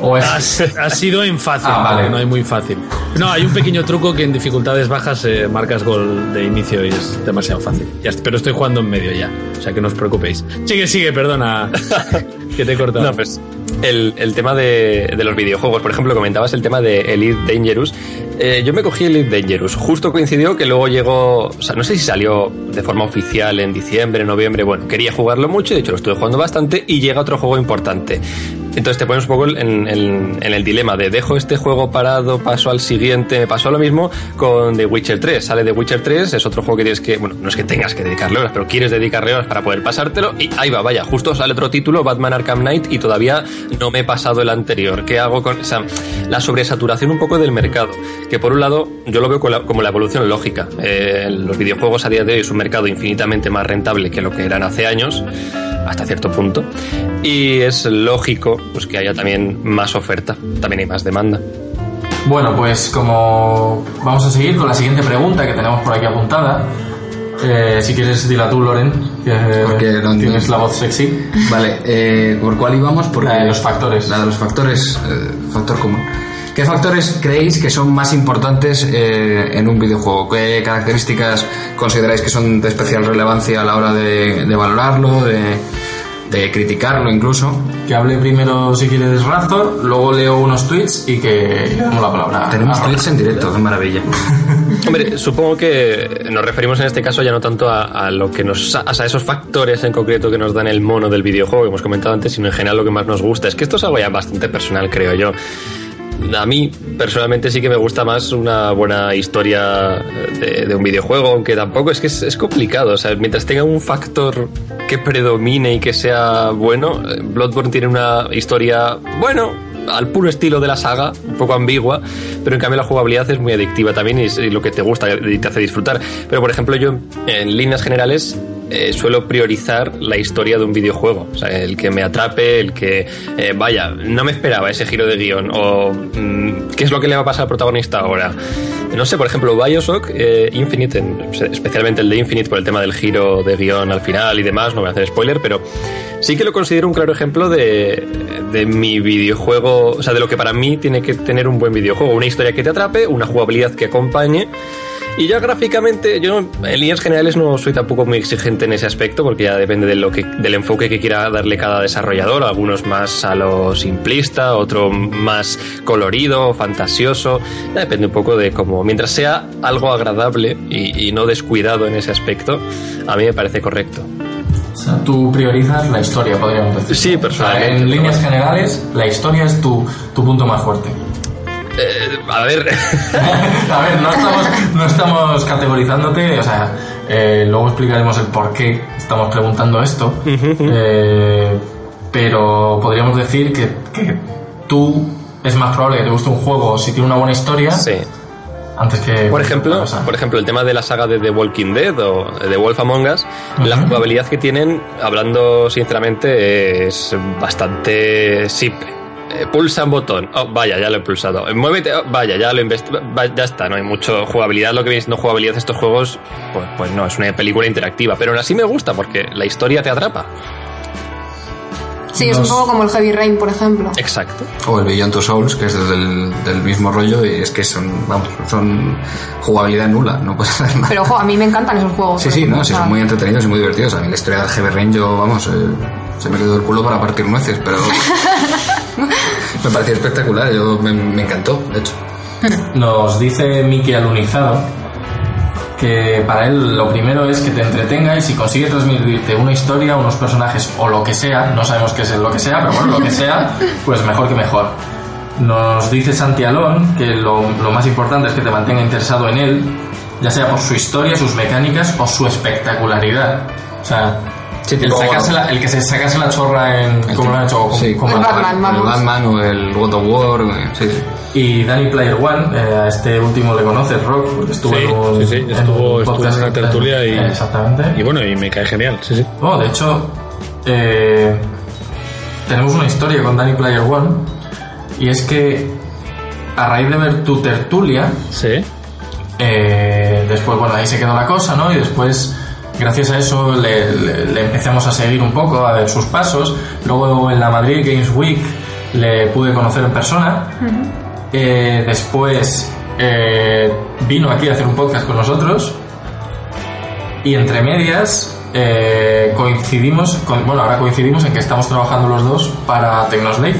o es... Ha, ha sido en fácil, Ah, vale. no hay muy fácil. No, hay un pequeño truco que en dificultades bajas eh, marcas gol de inicio y es demasiado fácil. Ya, pero estoy jugando en medio ya, o sea que no os preocupéis. Sigue, sigue, perdona, que te he cortado. No, pues el, el tema de, de los videojuegos, por ejemplo, comentabas el tema de Elite Dangerous. Eh, yo me cogí Elite Dangerous. Justo coincidió que luego llegó, o sea, no sé si salió de forma oficial en diciembre, noviembre. Bueno, quería jugarlo mucho, de hecho lo estuve jugando bastante y llega otro juego importante. Entonces te pones un poco en, el dilema de dejo este juego parado, paso al siguiente. Pasó lo mismo con The Witcher 3. Sale The Witcher 3, es otro juego que tienes que, bueno, no es que tengas que dedicarle horas, pero quieres dedicarle horas para poder pasártelo. Y ahí va, vaya, justo sale otro título, Batman Arkham Knight, y todavía no me he pasado el anterior. ¿Qué hago con esa, la sobresaturación un poco del mercado? Que por un lado, yo lo veo como la evolución lógica. Eh, los videojuegos a día de hoy es un mercado infinitamente más rentable que lo que eran hace años, hasta cierto punto. Y es lógico pues, que haya también más oferta, también hay más demanda. Bueno, pues como vamos a seguir con la siguiente pregunta que tenemos por aquí apuntada. Eh, si quieres, dila tú, Loren, que Porque no- tienes la voz sexy. Vale, eh, ¿por cuál íbamos? Porque La de los factores. La de los factores, eh, factor común. ¿Qué factores creéis que son más importantes eh, en un videojuego? ¿Qué características consideráis que son de especial relevancia a la hora de, de valorarlo, de, de criticarlo incluso? Que hable primero, si quieres, Raptor, luego leo unos tweets y que damos la palabra. Tenemos tweets en directo, qué maravilla. Hombre, supongo que nos referimos en este caso ya no tanto a, a lo que nos, a, a esos factores en concreto que nos dan el mono del videojuego que hemos comentado antes, sino en general lo que más nos gusta. Es que esto es algo ya bastante personal, creo yo. A mí, personalmente, sí que me gusta más una buena historia de, un videojuego, aunque tampoco es que es, complicado. O sea, mientras tenga un factor que predomine y que sea bueno, Bloodborne tiene una historia, bueno, al puro estilo de la saga, un poco ambigua, pero en cambio la jugabilidad es muy adictiva también y es lo que te gusta y te hace disfrutar. Pero por ejemplo, yo en líneas generales eh, suelo priorizar la historia de un videojuego, o sea, el que me atrape, el que, eh, vaya, no me esperaba ese giro de guion o mm, qué es lo que le va a pasar al protagonista ahora. No sé, por ejemplo, Bioshock eh, Infinite, en- especialmente el de Infinite por el tema del giro de guion al final y demás, no voy a hacer spoiler, pero sí que lo considero un claro ejemplo de, de mi videojuego, o sea, de lo que para mí tiene que tener un buen videojuego, una historia que te atrape, una jugabilidad que acompañe. Y ya gráficamente, yo en líneas generales no soy tampoco muy exigente en ese aspecto, porque ya depende de lo que, del enfoque que quiera darle cada desarrollador, algunos más a lo simplista, otro más colorido, fantasioso, ya depende un poco de cómo, mientras sea algo agradable y, y no descuidado en ese aspecto, a mí me parece correcto. O sea, tú priorizas la historia, podríamos decir. Sí, O sea, personalmente, en líneas generales, la historia es tu, tu punto más fuerte. Eh, a ver, A ver, no estamos, no estamos categorizándote, o sea, eh, luego explicaremos el por qué estamos preguntando esto, eh, pero podríamos decir que, que tú es más probable que te guste un juego si tiene una buena historia sí. antes que... Por ejemplo, por ejemplo, el tema de la saga de The Walking Dead o The Wolf Among Us, la jugabilidad que tienen, hablando sinceramente, es bastante simple. Eh, pulsa un botón. Oh, vaya, ya lo he pulsado. Eh, Muévete. oh, vaya, ya lo Ya está, no hay mucho jugabilidad. Lo que viene siendo jugabilidad de estos juegos, pues, pues no, es una película interactiva. Pero aún así me gusta porque la historia te atrapa. Sí, es un poco como el Heavy Rain, por ejemplo. Exacto. O el Beyond Two Souls, que es del, del mismo rollo y es que son, vamos, son jugabilidad nula, no puedes hacer nada. Pero, ojo, a mí me encantan esos juegos. Sí, sí, no, sí, son muy entretenidos y muy divertidos. A mí la historia del Heavy Rain, yo, vamos, eh, se me quedó el culo para partir nueces, pero me pareció espectacular, yo me, encantó, de hecho. Nos dice Miki Alunizado que para él lo primero es que te entretenga y si consigue transmitirte una historia, unos personajes o lo que sea, no sabemos qué es lo que sea, pero bueno, lo que sea, pues mejor que mejor. Nos dice Santi Alón que lo, lo más importante es que te mantenga interesado en él, ya sea por su historia, sus mecánicas o su espectacularidad. O sea, Sí, el, tipo- sacarse la, el que se sacase la chorra en... ¿Cómo lo han hecho? Como- Sí, como- El Batman, el o el God of War, eh, sí, sí. Y Danny Player One, eh, a este último le conoces, Rock, porque estuvo Sí, en un, sí, sí, en estuvo- en una tertulia y- Exactamente. Y bueno, y me cae genial, sí, sí. Oh, de hecho, eh, tenemos una historia con Danny Player One, y es que a raíz de ver tu tertulia, Sí. eh, después, bueno, ahí se quedó la cosa, ¿no? Y después, gracias a eso, le, le- le empezamos a seguir un poco, a ver sus pasos. Luego en la Madrid Games Week le pude conocer en persona. Eh, después eh, vino aquí a hacer un podcast con nosotros. Y entre medias eh, coincidimos, con, bueno, ahora coincidimos en que estamos trabajando los dos para Tecnoslave.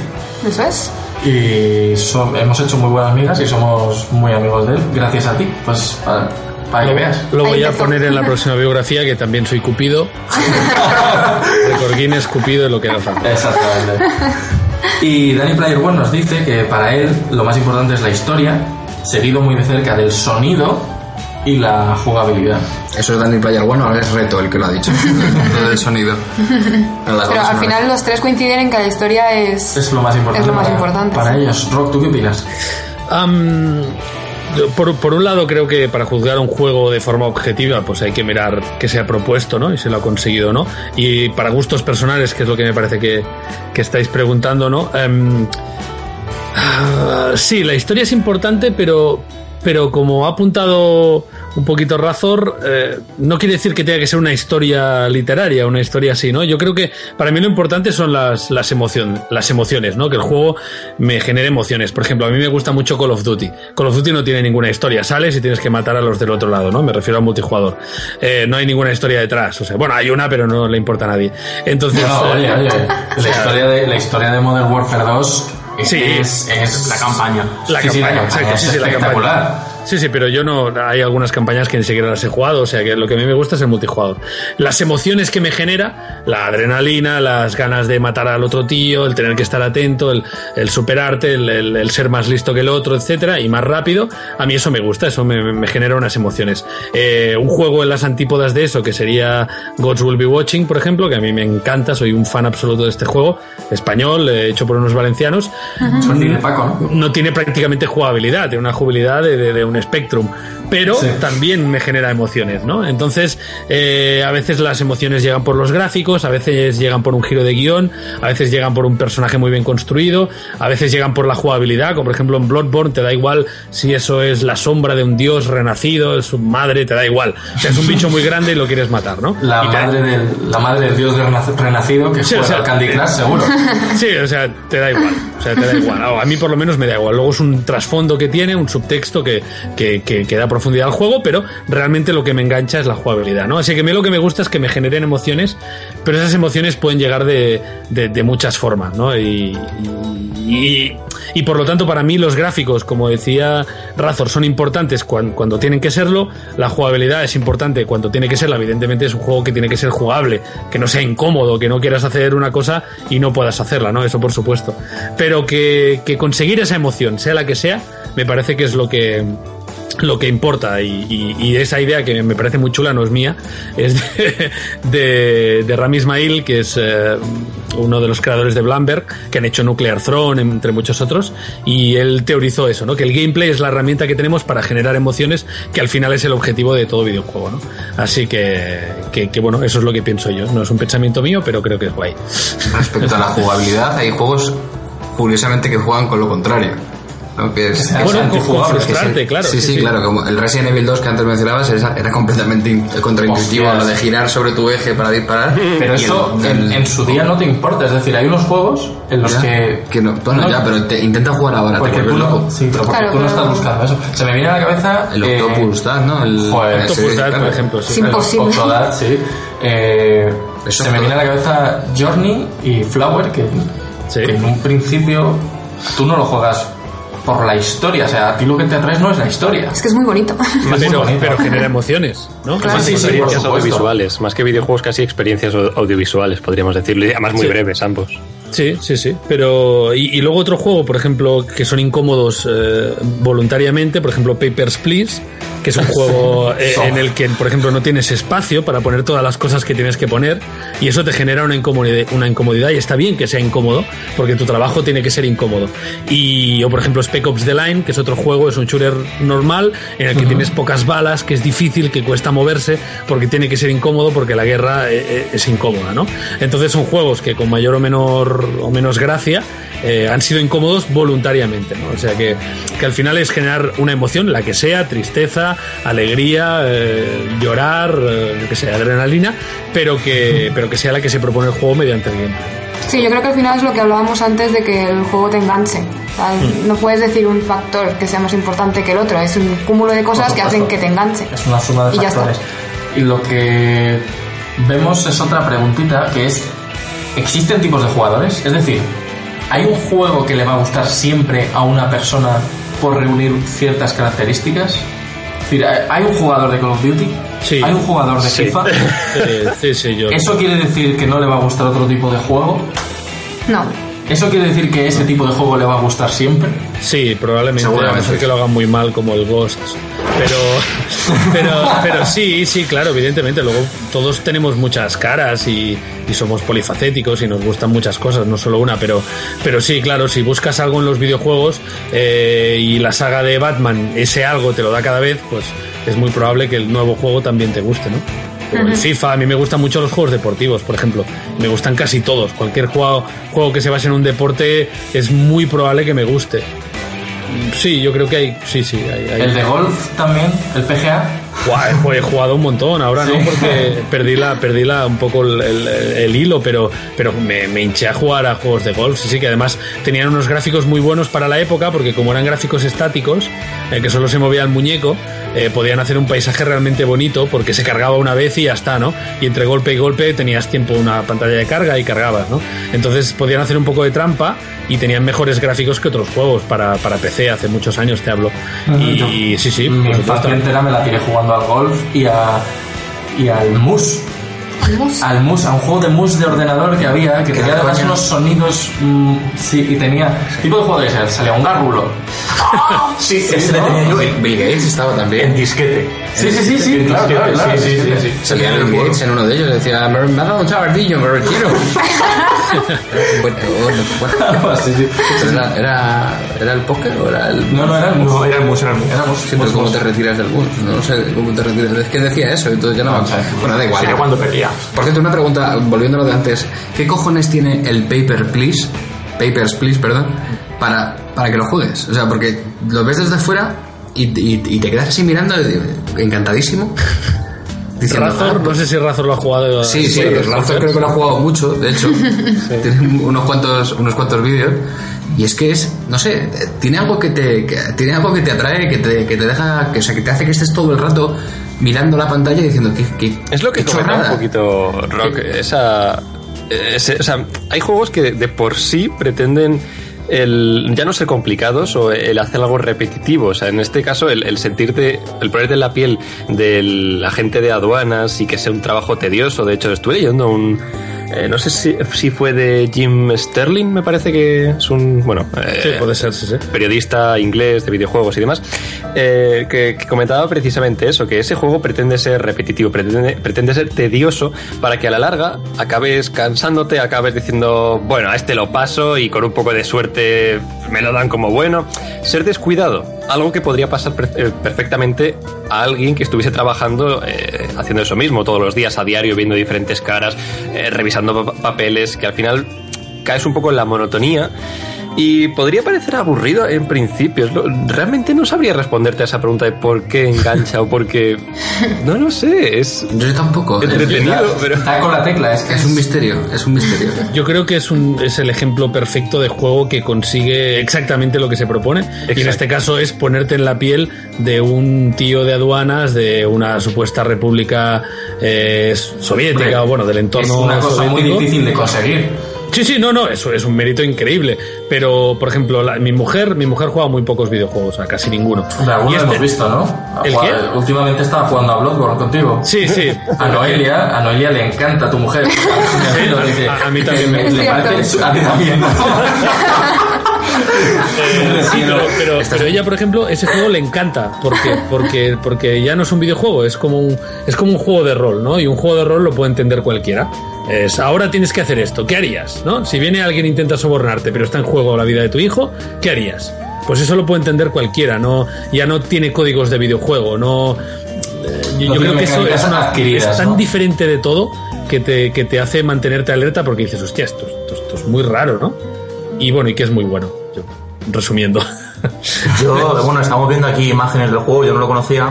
Eso es. Y son- hemos hecho muy buenas amigas y somos muy amigos de él, gracias a ti, pues para, para que veas. Lo voy a poner en la próxima biografía que también soy Cupido. Record Guinness, Cupido es lo que haga falta. Exactamente. Y Danny Player One nos dice que para él lo más importante es la historia, seguido muy de cerca del sonido y la jugabilidad. Eso es Danny Player One, ahora es Reto el que lo ha dicho, lo del sonido. Pero Pero al final los tres coinciden en que la historia es... Es lo más importante. Es lo más para, importante, para sí. ellos. Rock, ¿tú qué opinas? Yo, por, por un lado creo que para juzgar un juego de forma objetiva pues hay que mirar qué se ha propuesto ¿no? y si lo ha conseguido no y para gustos personales que es lo que me parece que, que estáis preguntando ¿no? Em, ah, sí la historia es importante pero pero como ha apuntado un poquito Razor, eh, no quiere decir que tenga que ser una historia literaria, una historia así, ¿no? Yo creo que para mí lo importante son las, las, emoción, las emociones, ¿no? Que el juego me genere emociones. Por ejemplo, a mí me gusta mucho Call of Duty. Call of Duty no tiene ninguna historia, sales y tienes que matar a los del otro lado, ¿no? Me refiero a multijugador. Eh, no hay ninguna historia detrás, o sea, bueno, hay una, pero no le importa a nadie. Entonces, No, oye, eh, oye, la historia de, la historia de Modern Warfare 2 Sí. es, es La campaña. La sí, sí, campaña, la campaña exacto, es sí, sí, la espectacular. campaña. Sí, sí, pero yo no. Hay algunas campañas que ni siquiera las he jugado, o sea que lo que a mí me gusta es el multijugador. Las emociones que me genera, la adrenalina, las ganas de matar al otro tío, el tener que estar atento, el, el superarte, el, el- el ser más listo que el otro, etcétera, y más rápido, a mí eso me gusta, eso me, me genera unas emociones. Eh, un juego en las antípodas de eso, que sería Gods Will Be Watching, por ejemplo, que a mí me encanta, soy un fan absoluto de este juego, español, eh, hecho por unos valencianos, Suerte de Paco, ¿no? no tiene prácticamente jugabilidad, tiene una jugabilidad de, de- de un Spectrum, pero Sí. también me genera emociones, ¿no? Entonces, eh, a veces las emociones llegan por los gráficos, a veces llegan por un giro de guion, a veces llegan por un personaje muy bien construido, a veces llegan por la jugabilidad, como por ejemplo en Bloodborne, te da igual si eso es la sombra de un dios renacido, es su madre, te da igual. O sea, es un bicho muy grande y lo quieres matar, ¿no? La Y te- madre, del, la madre del dios renac- renacido que Sí, juega o sea, al Candy Crush, seguro. Sí, o sea, te da igual. O sea, te da igual. A mí por lo menos me da igual. Luego es un trasfondo que tiene, un subtexto que, que, que- da profundidad al juego, pero realmente lo que me engancha es la jugabilidad, ¿no? Así que a mí lo que me gusta es que me generen emociones, pero esas emociones pueden llegar de, de- muchas formas, ¿no? Y, y, por lo tanto para mí los gráficos, como decía Razor, son importantes cuan- cuando, tienen que serlo, la jugabilidad es importante cuando tiene que serla, evidentemente es un juego que tiene que ser jugable, que no sea incómodo, que no quieras hacer una cosa y no puedas hacerla, ¿no? Eso por supuesto. Pero que, que conseguir esa emoción, sea la que sea, me parece que es lo que lo que importa y, esa idea que me parece muy chula no es mía es de, de, de Rami Ismail que es eh, uno de los creadores de Blamberg que han hecho Nuclear Throne entre muchos otros y él teorizó eso ¿no? que el gameplay es la herramienta que tenemos para generar emociones que al final es el objetivo de todo videojuego ¿no? así que, que, que, bueno eso es lo que pienso yo no es un pensamiento mío pero creo que es guay Respecto a la jugabilidad, hay juegos curiosamente que juegan con lo contrario. ¿No? Que es, Bueno, es sí, claro. Sí, sí, claro. Como el Resident Evil 2 que antes mencionabas era, era completamente in- contraintuitivo Hostias. lo de girar sobre tu eje para disparar. Pero eso el- en, el- en su día no te importa. Es decir, hay unos juegos en los ya, que. que no, bueno, no- ya, pero te intenta jugar ahora, te Porque vuelves tú, loco. sí, pero porque Claro, tú no estás buscando eso. Se me viene a la cabeza. El eh, Octopus Dad, ¿no? El, Joder, ese, Octopus Dad, por ejemplo, sí. Es imposible. El Octodad, sí. Eh, Eso se me viene a la cabeza Journey y Flower, que, Sí. que en un principio tú no lo juegas por la historia. O sea, a ti lo que te atrae no es la historia. Es que es muy bonito. Es muy Pero, bonito. pero genera emociones, ¿no? Claro. Sí, sí, experiencias audiovisuales, más que videojuegos, casi experiencias au- audiovisuales, podríamos decirlo. Y además muy Sí. breves ambos. Sí, sí, sí. Pero. Y, y luego otro juego, por ejemplo, que son incómodos eh, voluntariamente, por ejemplo, Papers, Please, que es un juego eh, en el que, por ejemplo, no tienes espacio para poner todas las cosas que tienes que poner y eso te genera una incomodidad, una incomodidad y está bien que sea incómodo porque tu trabajo tiene que ser incómodo. Y, o por ejemplo, Spec Ops The Line, que es otro juego, es un shooter normal en el que tienes pocas balas, que es difícil, que cuesta moverse porque tiene que ser incómodo porque la guerra eh, eh, es incómoda, ¿no? Entonces son juegos que con mayor o menor o menos gracia eh, han sido incómodos voluntariamente, ¿no? O sea que, que al final es generar una emoción, la que sea, tristeza, alegría, eh, llorar, eh, que sea, adrenalina, pero que, pero que sea la que se propone el juego mediante el gameplay. Sí, yo creo que al final es lo que hablábamos antes de que el juego te enganche. O sea, Mm. No puedes decir un factor que sea más importante que el otro, es un cúmulo de cosas que hacen que te enganche. Es una suma de Y ya está. factores. Y lo que vemos es otra preguntita que es, ¿existen tipos de jugadores? Es decir, ¿hay un juego que le va a gustar siempre a una persona por reunir ciertas características? Es decir, ¿hay un jugador de Call of Duty? Sí. ¿Hay un jugador de Sí. FIFA? Eh, sí, sí, yo. ¿Eso quiere decir que no le va a gustar otro tipo de juego? No, ¿Eso quiere decir que ese tipo de juego le va a gustar siempre? Sí, probablemente, a no ser que lo hagan muy mal como el Ghost. Pero, pero, pero sí, sí, claro, evidentemente. Luego todos tenemos muchas caras y, y somos polifacéticos y nos gustan muchas cosas, no solo una. Pero, pero sí, claro, si buscas algo en los videojuegos eh, y la saga de Batman, ese algo te lo da cada vez, pues es muy probable que el nuevo juego también te guste, ¿no? O el FIFA, a mí me gustan mucho los juegos deportivos, por ejemplo. Me gustan casi todos. Cualquier juego, juego que se base en un deporte es muy probable que me guste. Sí, yo creo que hay. Sí, sí, hay. hay- El de golf también, el PGA. Buah, he- jugado un montón, ahora no, porque perdí la, perdí la, un poco el, el- el hilo, pero, pero me, me hinché a jugar a juegos de golf. Sí, sí, que además tenían unos gráficos muy buenos para la época, porque como eran gráficos estáticos, eh, que solo se movía el muñeco, eh, podían hacer un paisaje realmente bonito, porque se cargaba una vez y ya está, ¿no? Y entre golpe y golpe tenías tiempo una pantalla de carga y cargabas, ¿no? Entonces podían hacer un poco de trampa y tenían mejores gráficos que otros juegos para, para PC, hace muchos años te hablo. Y, sí, sí, Mi infancia entera me la tiré jugando al golf y, a, y al mus. Mus. Al mus, a un juego de mus de ordenador que había, que tenía además coña. unos sonidos. mm, sí, y tenía. tipo de juego de ese, salía un garrulo. Sí, Sí, ese le tenía yo Bill, en, Gates estaba en también. disquete. Sí, sí, sí, sí, claro, claro, claro, sí, sí, sí, sí, sí. sí. Gates en uno de ellos, decía, me, me ha dado un tabardillo, me retiro. bueno, bueno, bueno. sí, sí. Pero era, era, ¿Era el póker o era el...? No, no, era el mus. No, era el mus, era el mus. Era mus, Sí, pero mus, ¿cómo mus. te retiras del bus? No sé cómo te retiras. Es que decía eso, entonces ya no me acuerdo. Bueno, da igual. Sería cuando perdía. Por cierto, una pregunta, volviendo a lo de antes. ¿Qué cojones tiene el Paper Please? Papers, Please, perdón. Para, para que lo juegues. O sea, porque lo ves desde fuera y, y- y te quedas así mirando, eh, encantadísimo. Diciendo, Razor, "Ah, no sé si Razor lo ha jugado. Sí, sí, Razor creo que lo ha jugado mucho, de hecho. Tiene unos cuantos, unos cuantos vídeos. Y es que es, no sé, tiene algo que te, que- tiene algo que te atrae, que te, que te deja, que, o sea, que te hace que estés todo el rato mirando la pantalla y diciendo que, que Es lo que comentaba un chorrada". poquito Rock. Esa, ese- o sea, hay juegos que de por sí pretenden el ya no ser complicados o el hacer algo repetitivo. O sea, en este caso, el, el sentirte, el ponerte en la piel del agente de aduanas y que sea un trabajo tedioso. De hecho, estuve leyendo un. Eh, no sé si, si fue de Jim Sterling, me parece que es un. Bueno, eh, Sí, puede ser, sí, sí. periodista inglés de videojuegos y demás, eh, que, que comentaba precisamente eso, que ese juego pretende ser repetitivo, pretende, pretende ser tedioso para que a la larga acabes cansándote, acabes diciendo, bueno, a este lo paso y con un poco de suerte me lo dan como bueno. Ser descuidado, algo que podría pasar eh, perfectamente a alguien que estuviese trabajando eh, haciendo eso mismo todos los días a diario, viendo diferentes caras, eh, revisando pa- papeles, que al final caes un poco en la monotonía Y podría parecer aburrido en principio. ¿no? Realmente no sabría responderte a esa pregunta de por qué engancha o por qué. No lo sé, es Yo tampoco. Entretenido, pero. Está con la tecla, es que es un misterio, es un misterio. Yo creo que es, un, es el ejemplo perfecto de juego que consigue exactamente lo que se propone. Y en Exacto. este caso es ponerte en la piel de un tío de aduanas de una supuesta república eh, soviética Hombre, o bueno, del entorno es una cosa muy soviético. difícil de conseguir. Sí, sí, no, no, eso es un mérito increíble. Pero, por ejemplo, la- mi mujer, mi mujer juega muy pocos videojuegos, o sea, casi ninguno. Y lo este- hemos visto, ¿no? ¿El jugar- qué? Últimamente estaba jugando a Bloodborne contigo. Sí, sí. A Noelia, a Noelia le encanta tu mujer. Sí, a- a mí también me le gusta. parece- a ti también. Eh, sí, pero, pero, pero ella, por ejemplo, ese juego le encanta porque, porque, porque ya no es un videojuego, es como un, es como un juego de rol, ¿no? Y un juego de rol lo puede entender cualquiera. Es, ahora tienes que hacer esto, ¿qué harías? ¿no? Si viene alguien e intenta sobornarte, pero está en juego la vida de tu hijo, ¿qué harías? Pues eso lo puede entender cualquiera, no, ya no tiene códigos de videojuego, no. eh, yo, creo que eso es, una- es tan ¿no? diferente de todo que te, que te hace mantenerte alerta porque dices, hostia, esto, esto, esto es muy raro, ¿no? Y bueno, y que es muy bueno, yo, resumiendo. Yo, bueno, estamos viendo aquí imágenes del juego, yo no lo conocía.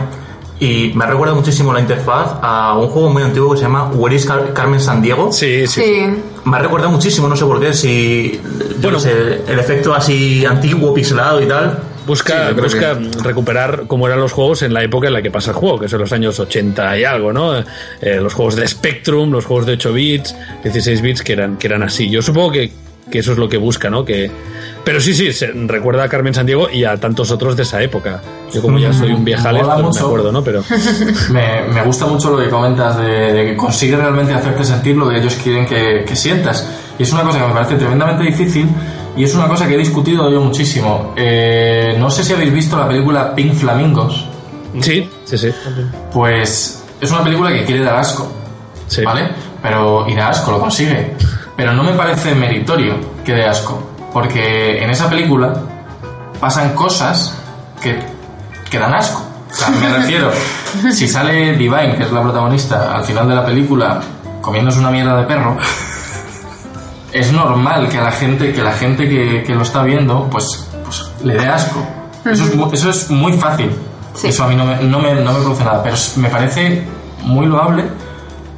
Y me recuerda muchísimo la interfaz a un juego muy antiguo que se llama Where is Car- Carmen San Diego. Sí, sí. Sí. Me ha recordado muchísimo, no sé por qué, si Bueno. no sé, el efecto así antiguo, pixelado y tal. Busca, Sí, busca recuperar cómo eran los juegos en la época en la que pasa el juego, que son los años 80 y algo, ¿no? Eh, los juegos de Spectrum, los juegos de 8 bits, 16 bits, que eran, que eran así. Yo supongo que, que eso es lo que busca, ¿no? Que, pero sí, sí, se recuerda a Carmen Sandiego y a tantos otros de esa época. Yo como ya soy un viejales, pues me mucho. acuerdo, ¿no? Pero Me, me gusta mucho lo que comentas de, de que consigue realmente hacerte sentir lo que ellos quieren que, que sientas. Y es una cosa que me parece tremendamente difícil y es una cosa que he discutido yo muchísimo. Eh, no sé si habéis visto la película Pink Flamingos. sí, sí, sí. Pues es una película que quiere dar asco, sí. ¿vale? Pero, y da asco, lo consigue. Pero no me parece meritorio que dé asco. Porque en esa película pasan cosas que, que dan asco. O sea, me refiero, si sale Divine, que es la protagonista, al final de la película comiéndose una mierda de perro, es normal que a la gente, que la gente que, que lo está viendo, pues, pues le dé asco. Eso es, mu- eso es muy fácil. Sí. Eso a mí no me, no, me, no me produce nada, pero me parece muy loable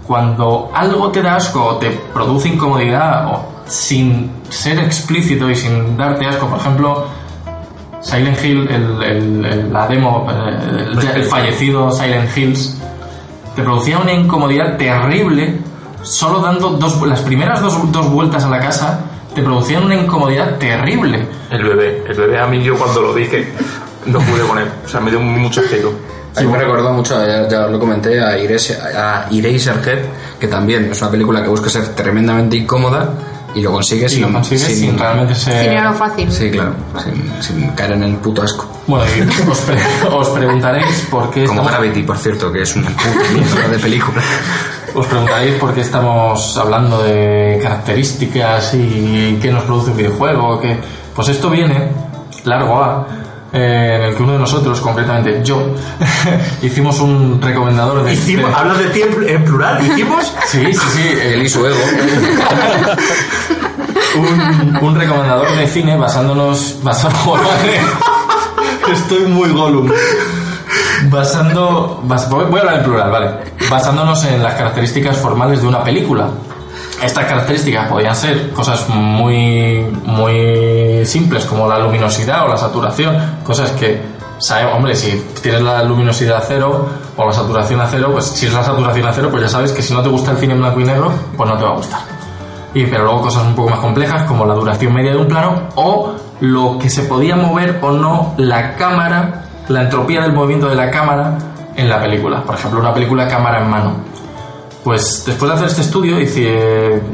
cuando algo te da asco o te produce incomodidad o sin ser explícito y sin darte asco. Por ejemplo, Silent Hill, el, el- el- la demo, eh, el, el fallecido Silent Hills, te producía una incomodidad terrible solo dando dos, las primeras dos, dos vueltas a la casa te producían una incomodidad terrible. El bebé, el bebé a mí yo cuando lo dije no pude con él, o sea, me dio mucho asquero. Mí me recordó mucho, ya, ya lo comenté, a, Erase- a Eraserhead, que también es una película que busca ser tremendamente incómoda y lo consigue Y sin, lo consigues sin, sin- realmente ser... Sin ir a lo fácil. Sí, claro, sin, sin caer en el puto asco. Bueno, y os, pre- os preguntaréis por qué Como estamos- Gravity, por cierto, que es una puta mierda de película. Os preguntaréis por qué estamos hablando de características y qué nos produce un videojuego. qué- Pues esto viene, largo A, eh, en el que uno de nosotros, concretamente yo, hicimos un recomendador de... Hicimos, de- hablas de ti en, plural, hicimos. Sí, sí, sí. Él y su ego. un, un recomendador de cine basándonos... Basado, Estoy muy Gollum. Basando... bas- voy voy a hablar en plural, vale. Basándonos en las características formales de una película. Estas características podían ser cosas muy, muy simples como la luminosidad o la saturación, cosas que sabemos, hombre, si tienes la luminosidad a cero o la saturación a cero, pues si es la saturación a cero, pues ya sabes que si no te gusta el cine en blanco y negro, pues no te va a gustar. Y pero luego cosas un poco más complejas como la duración media de un plano o lo que se podía mover o no la cámara, la entropía del movimiento de la cámara en la película. Por ejemplo, una película cámara en mano. Pues después de hacer este estudio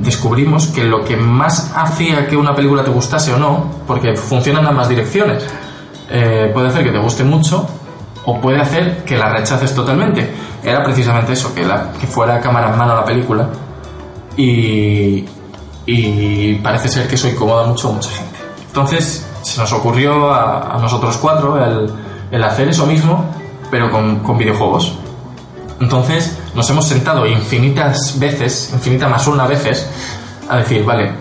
descubrimos que lo que más hacía que una película te gustase o no, porque funcionan ambas direcciones, eh, puede hacer que te guste mucho o puede hacer que la rechaces totalmente. Era precisamente eso, que, la, que fuera cámara en mano la película y, parece ser que eso incomoda mucho a mucha gente. Entonces se nos ocurrió a, a nosotros cuatro el, el hacer eso mismo, pero con, con videojuegos. Entonces nos hemos sentado infinitas veces, infinita más una veces, a decir, vale,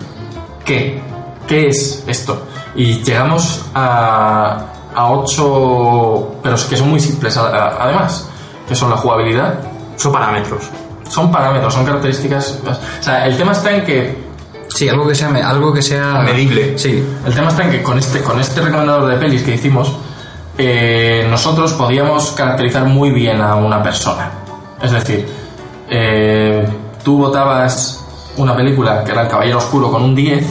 ¿qué? ¿Qué es esto? Y llegamos a, a ocho, pero que son muy simples además, que son la jugabilidad, Son parámetros. son parámetros, son características. O sea, el tema está en que Sí, algo que sea, algo que sea Medible. Sí, el tema está en que con este, con este recomendador de pelis que hicimos, eh, nosotros podíamos caracterizar muy bien a una persona. Es decir, eh, tú votabas una película que era El Caballero Oscuro con un 10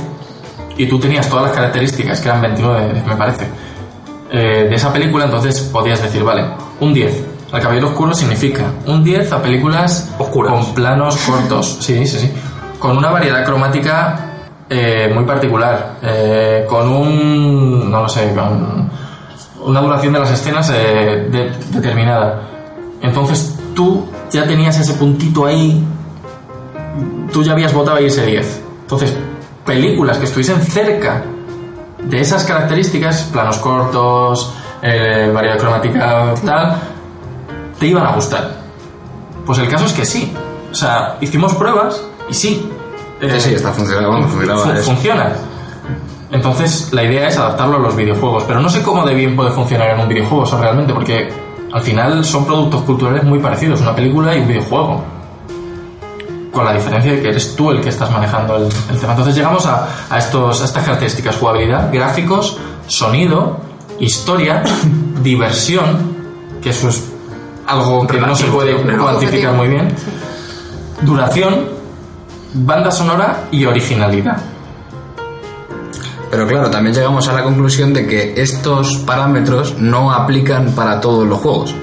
y tú tenías todas las características, que eran 29, me parece, eh, de esa película, entonces podías decir, vale, un 10. El Caballero Oscuro significa un 10 a películas Oscuras. con planos cortos, sí, sí, sí, con una variedad cromática eh, muy particular, eh, con un, no lo sé, con una duración de las escenas eh, de- determinada. Entonces tú ya tenías ese puntito ahí, tú ya habías votado ahí ese 10. Entonces, películas que estuviesen cerca de esas características, planos cortos, eh, variedad cromática, tal, te iban a gustar. Pues el caso es que sí. O sea, hicimos pruebas y sí. sí, Eh, sí, está funcionando, funcionaba eso. funciona. Entonces, la idea es adaptarlo a los videojuegos, pero no sé cómo de bien puede funcionar en un videojuego eso realmente, porque al final son productos culturales muy parecidos, una película y un videojuego. Con la diferencia de que eres tú el que estás manejando el, el tema. Entonces llegamos a, a estos, a estas características, jugabilidad, gráficos, sonido, historia, diversión, que eso es algo que no se puede cuantificar muy bien, duración, banda sonora y originalidad. Pero claro, también llegamos a la conclusión de que estos parámetros no aplican para todos los juegos.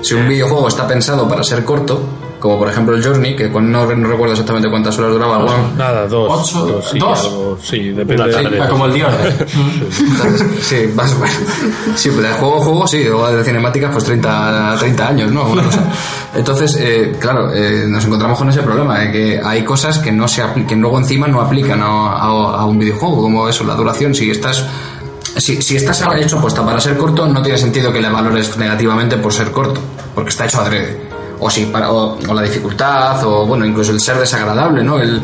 Si un videojuego está pensado para ser corto, como por ejemplo el Journey, que no, no recuerdo exactamente cuántas horas duraba, bueno, Nada, dos. Ocho- dos, sí, dos. algo- sí, depende de- tarde. Ah, como el Dior. sí, más bueno. Sí, pues de juego a juego, sí, o de cinemáticas, pues 30, 30 años, ¿no? Una cosa. Entonces, eh, claro, eh, nos encontramos con ese problema de que hay cosas que no se apli- que luego encima no aplican a, a- a un videojuego, como eso, la duración. Si estás si, si estás hecho puesta para ser corto, no tiene sentido que le valores negativamente por ser corto, porque está hecho adrede. O, si para, o, la dificultad, o bueno, incluso el ser desagradable, ¿no? El,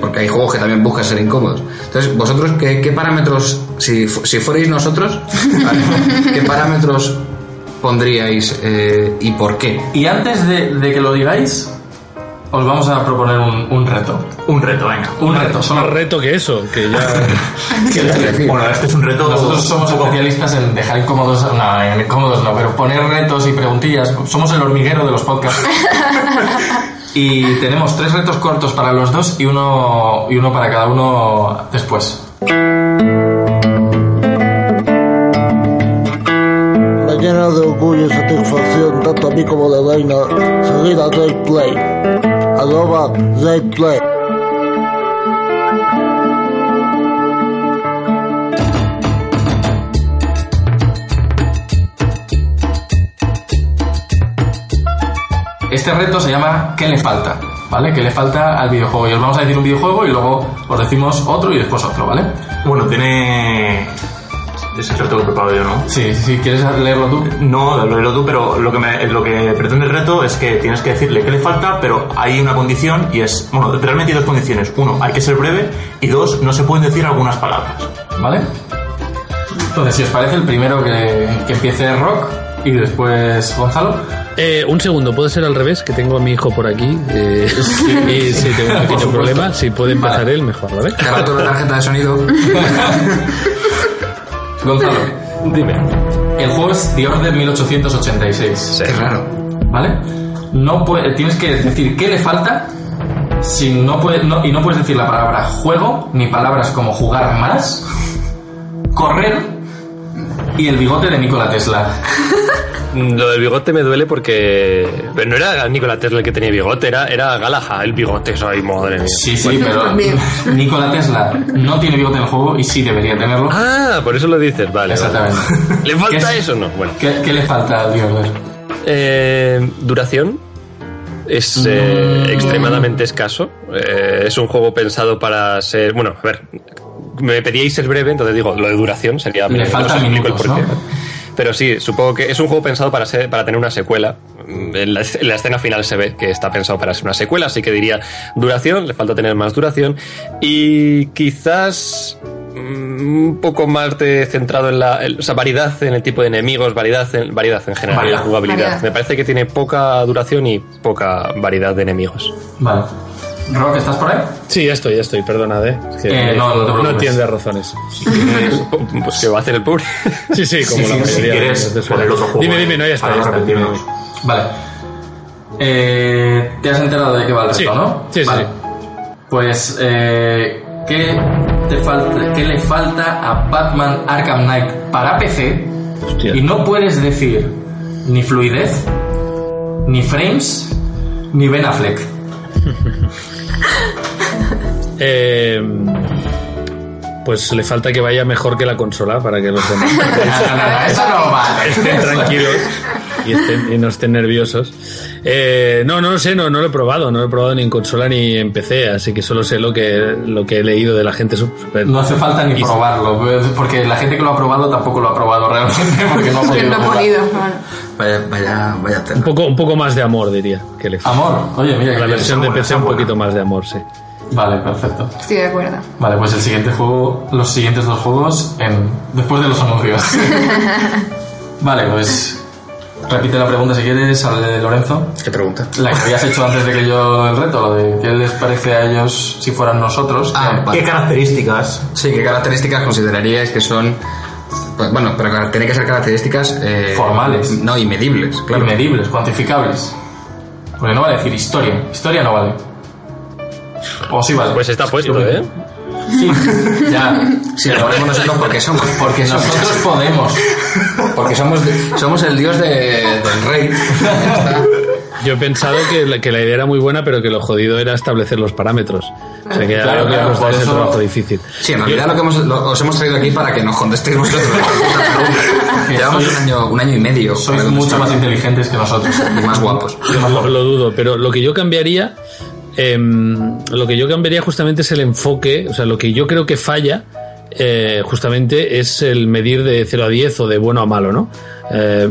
porque hay juegos que también buscan ser incómodos. Entonces, vosotros, ¿qué, parámetros, si, si fuerais nosotros. ¿qué parámetros pondríais eh, y por qué? Y antes de, de que lo digáis, os vamos a proponer un, un reto. Un reto, venga. Un reto, Más solo. reto que eso, que ya... Bueno, este es un reto. Nosotros somos especialistas en dejar incómodos, no, en incómodos no, pero poner retos y preguntillas. Somos el hormiguero de los podcasts. y tenemos tres retos cortos para los dos y uno, y uno para cada uno después. Me llena de orgullo y satisfacción tanto a mí como de Reina seguir a Play. Arroba Great Play. Este reto se llama ¿Qué le falta? ¿Vale? ¿Qué le falta al videojuego? Y os vamos a decir un videojuego y luego os decimos otro y después otro, ¿vale? Bueno, tiene. Ese reto que he preparado yo, ¿no? Sí, sí, sí, ¿quieres leerlo tú? No, lo leo tú, pero lo que, me- lo que pretende el reto es que tienes que decirle qué le falta, pero hay una condición y es, bueno, realmente hay dos condiciones. Uno, hay que ser breve y dos, no se pueden decir algunas palabras. ¿Vale? Entonces, si os parece, el primero que, que empiece es Rock y después Gonzalo. Eh, un segundo, puede ser al revés, que tengo a mi hijo por aquí. eh, y si tengo un pequeño problema, si puede empezar Vale. él, mejor, ¿vale? Tú la tarjeta de sonido. Gonzalo, Dime. el juego es The Order 1886. Sí. Qué raro. ¿Vale? No puede, tienes que decir qué le falta si no puede, no- y no puedes decir la palabra juego, ni palabras como jugar más, correr y el bigote de Nikola Tesla. Lo del bigote me duele porque. Pero no era Nikola Tesla el que tenía bigote, era, era Galaha el bigote. Ay, madre mía. Sí, sí, pero también. Nikola Tesla no tiene bigote en el juego y sí debería tenerlo. Ah, por eso lo dices, vale. Exactamente. vale. ¿Le ¿Qué falta es- eso o no? Bueno. ¿Qué, qué le falta al? Eh, duración es eh, Mm. extremadamente escaso. Eh, es un juego pensado para ser. Bueno, a ver. Me pedíais ser breve, entonces digo, lo de duración sería. Le faltan minutos. Pero sí, supongo que es un juego pensado para, ser, para tener una secuela. En la, en la escena final se ve que está pensado para ser una secuela, así que diría duración, le falta tener más duración. Y quizás mm, un poco más de centrado en la en- o sea, variedad en el tipo de enemigos, variedad en, variedad en general, en la jugabilidad. Variedad. Me parece que tiene poca duración y poca variedad de enemigos. Vale. Rock, ¿estás por ahí? Sí, ya estoy, ya estoy, perdonad, ¿eh? Es que Eh, no, no te preocupes. entiende razones. Pues que va a hacer el pobre. Sí, sí, como Sí, la sí, si mayoría. quieres, de- de- pon el otro juego Dime, dime, no, ya está, ya no está. Vale. Eh, ¿Te has enterado de qué va el Sí, reto, no? sí, sí, Vale. sí. Pues, eh, ¿qué, te falta, ¿qué le falta a Batman Arkham Knight para PC? Hostia. Y no puedes decir ni fluidez, ni frames, ni Ben Affleck. Eh, pues le falta que vaya mejor que la consola para que los demás No, no, no, eso no vale. estén tranquilos y, estén- y no estén nerviosos. Eh, no, no lo sé, no, no lo he probado, no lo he probado ni en consola ni en PC, así que solo sé lo que, lo que he leído de la gente. super- No hace falta ni probarlo, pues, porque la gente que lo ha probado tampoco lo ha probado realmente, porque no ha Que podido. no podido. Vaya, vaya, vaya Un poco, un poco más de amor, diría. Que le. Amor, oye, mira, la versión de PC un buena. poquito más de amor, sí. Vale, perfecto. Estoy de acuerdo. Vale, pues el siguiente juego, los siguientes dos juegos en, después de los anuncios. vale, pues repite la pregunta si quieres al de Lorenzo. ¿Qué pregunta? La que habías hecho antes de que yo el reto, lo de qué les parece a ellos si fueran nosotros. Ah, Que- vale. ¿Qué características? Sí, ¿qué características consideraríais que son... pues, bueno, pero tienen que ser características... eh, Formales. No, y medibles, claro. Medibles, cuantificables. Porque no vale decir historia. Historia no vale. O sí vale. Pues está puesto, ¿eh? Sí, ya. Sí, lo ponemos nosotros porque somos... Porque nosotros podemos. Porque somos, somos el dios de- del rey. Yo he pensado que la, que la idea era muy buena, pero que lo jodido era establecer los parámetros. O sea, que Claro, que claro, nos por da ese eso- trabajo difícil. Sí, en realidad lo que hemos, lo- os hemos traído aquí para que nos contestéis vosotros. Llevamos un año, un año y medio. Sois mucho más inteligentes que nosotros. y más guapos. Lo, lo dudo, pero lo que yo cambiaría, em, lo que yo cambiaría justamente es el enfoque, o sea, lo que yo creo que falla eh, justamente es el medir de 0 a 10 o de bueno a malo, ¿no? Eh,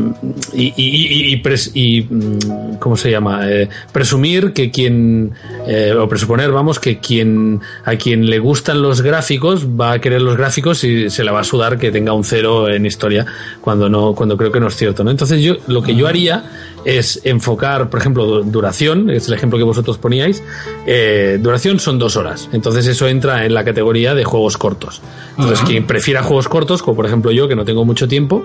y, y, y, pres- y, mm, ¿cómo se llama? Eh, presumir que quien, eh, o presuponer, vamos, que quien a quien le gustan los gráficos va a querer los gráficos y se le va a sudar que tenga un cero en historia cuando no, cuando creo que no es cierto, ¿no? Entonces yo lo que yo haría es enfocar, por ejemplo, du- duración, es el ejemplo que vosotros poníais, eh, duración son dos horas, entonces eso entra en la categoría de juegos cortos. Entonces quien prefiera juegos cortos, como por ejemplo yo que no tengo mucho tiempo,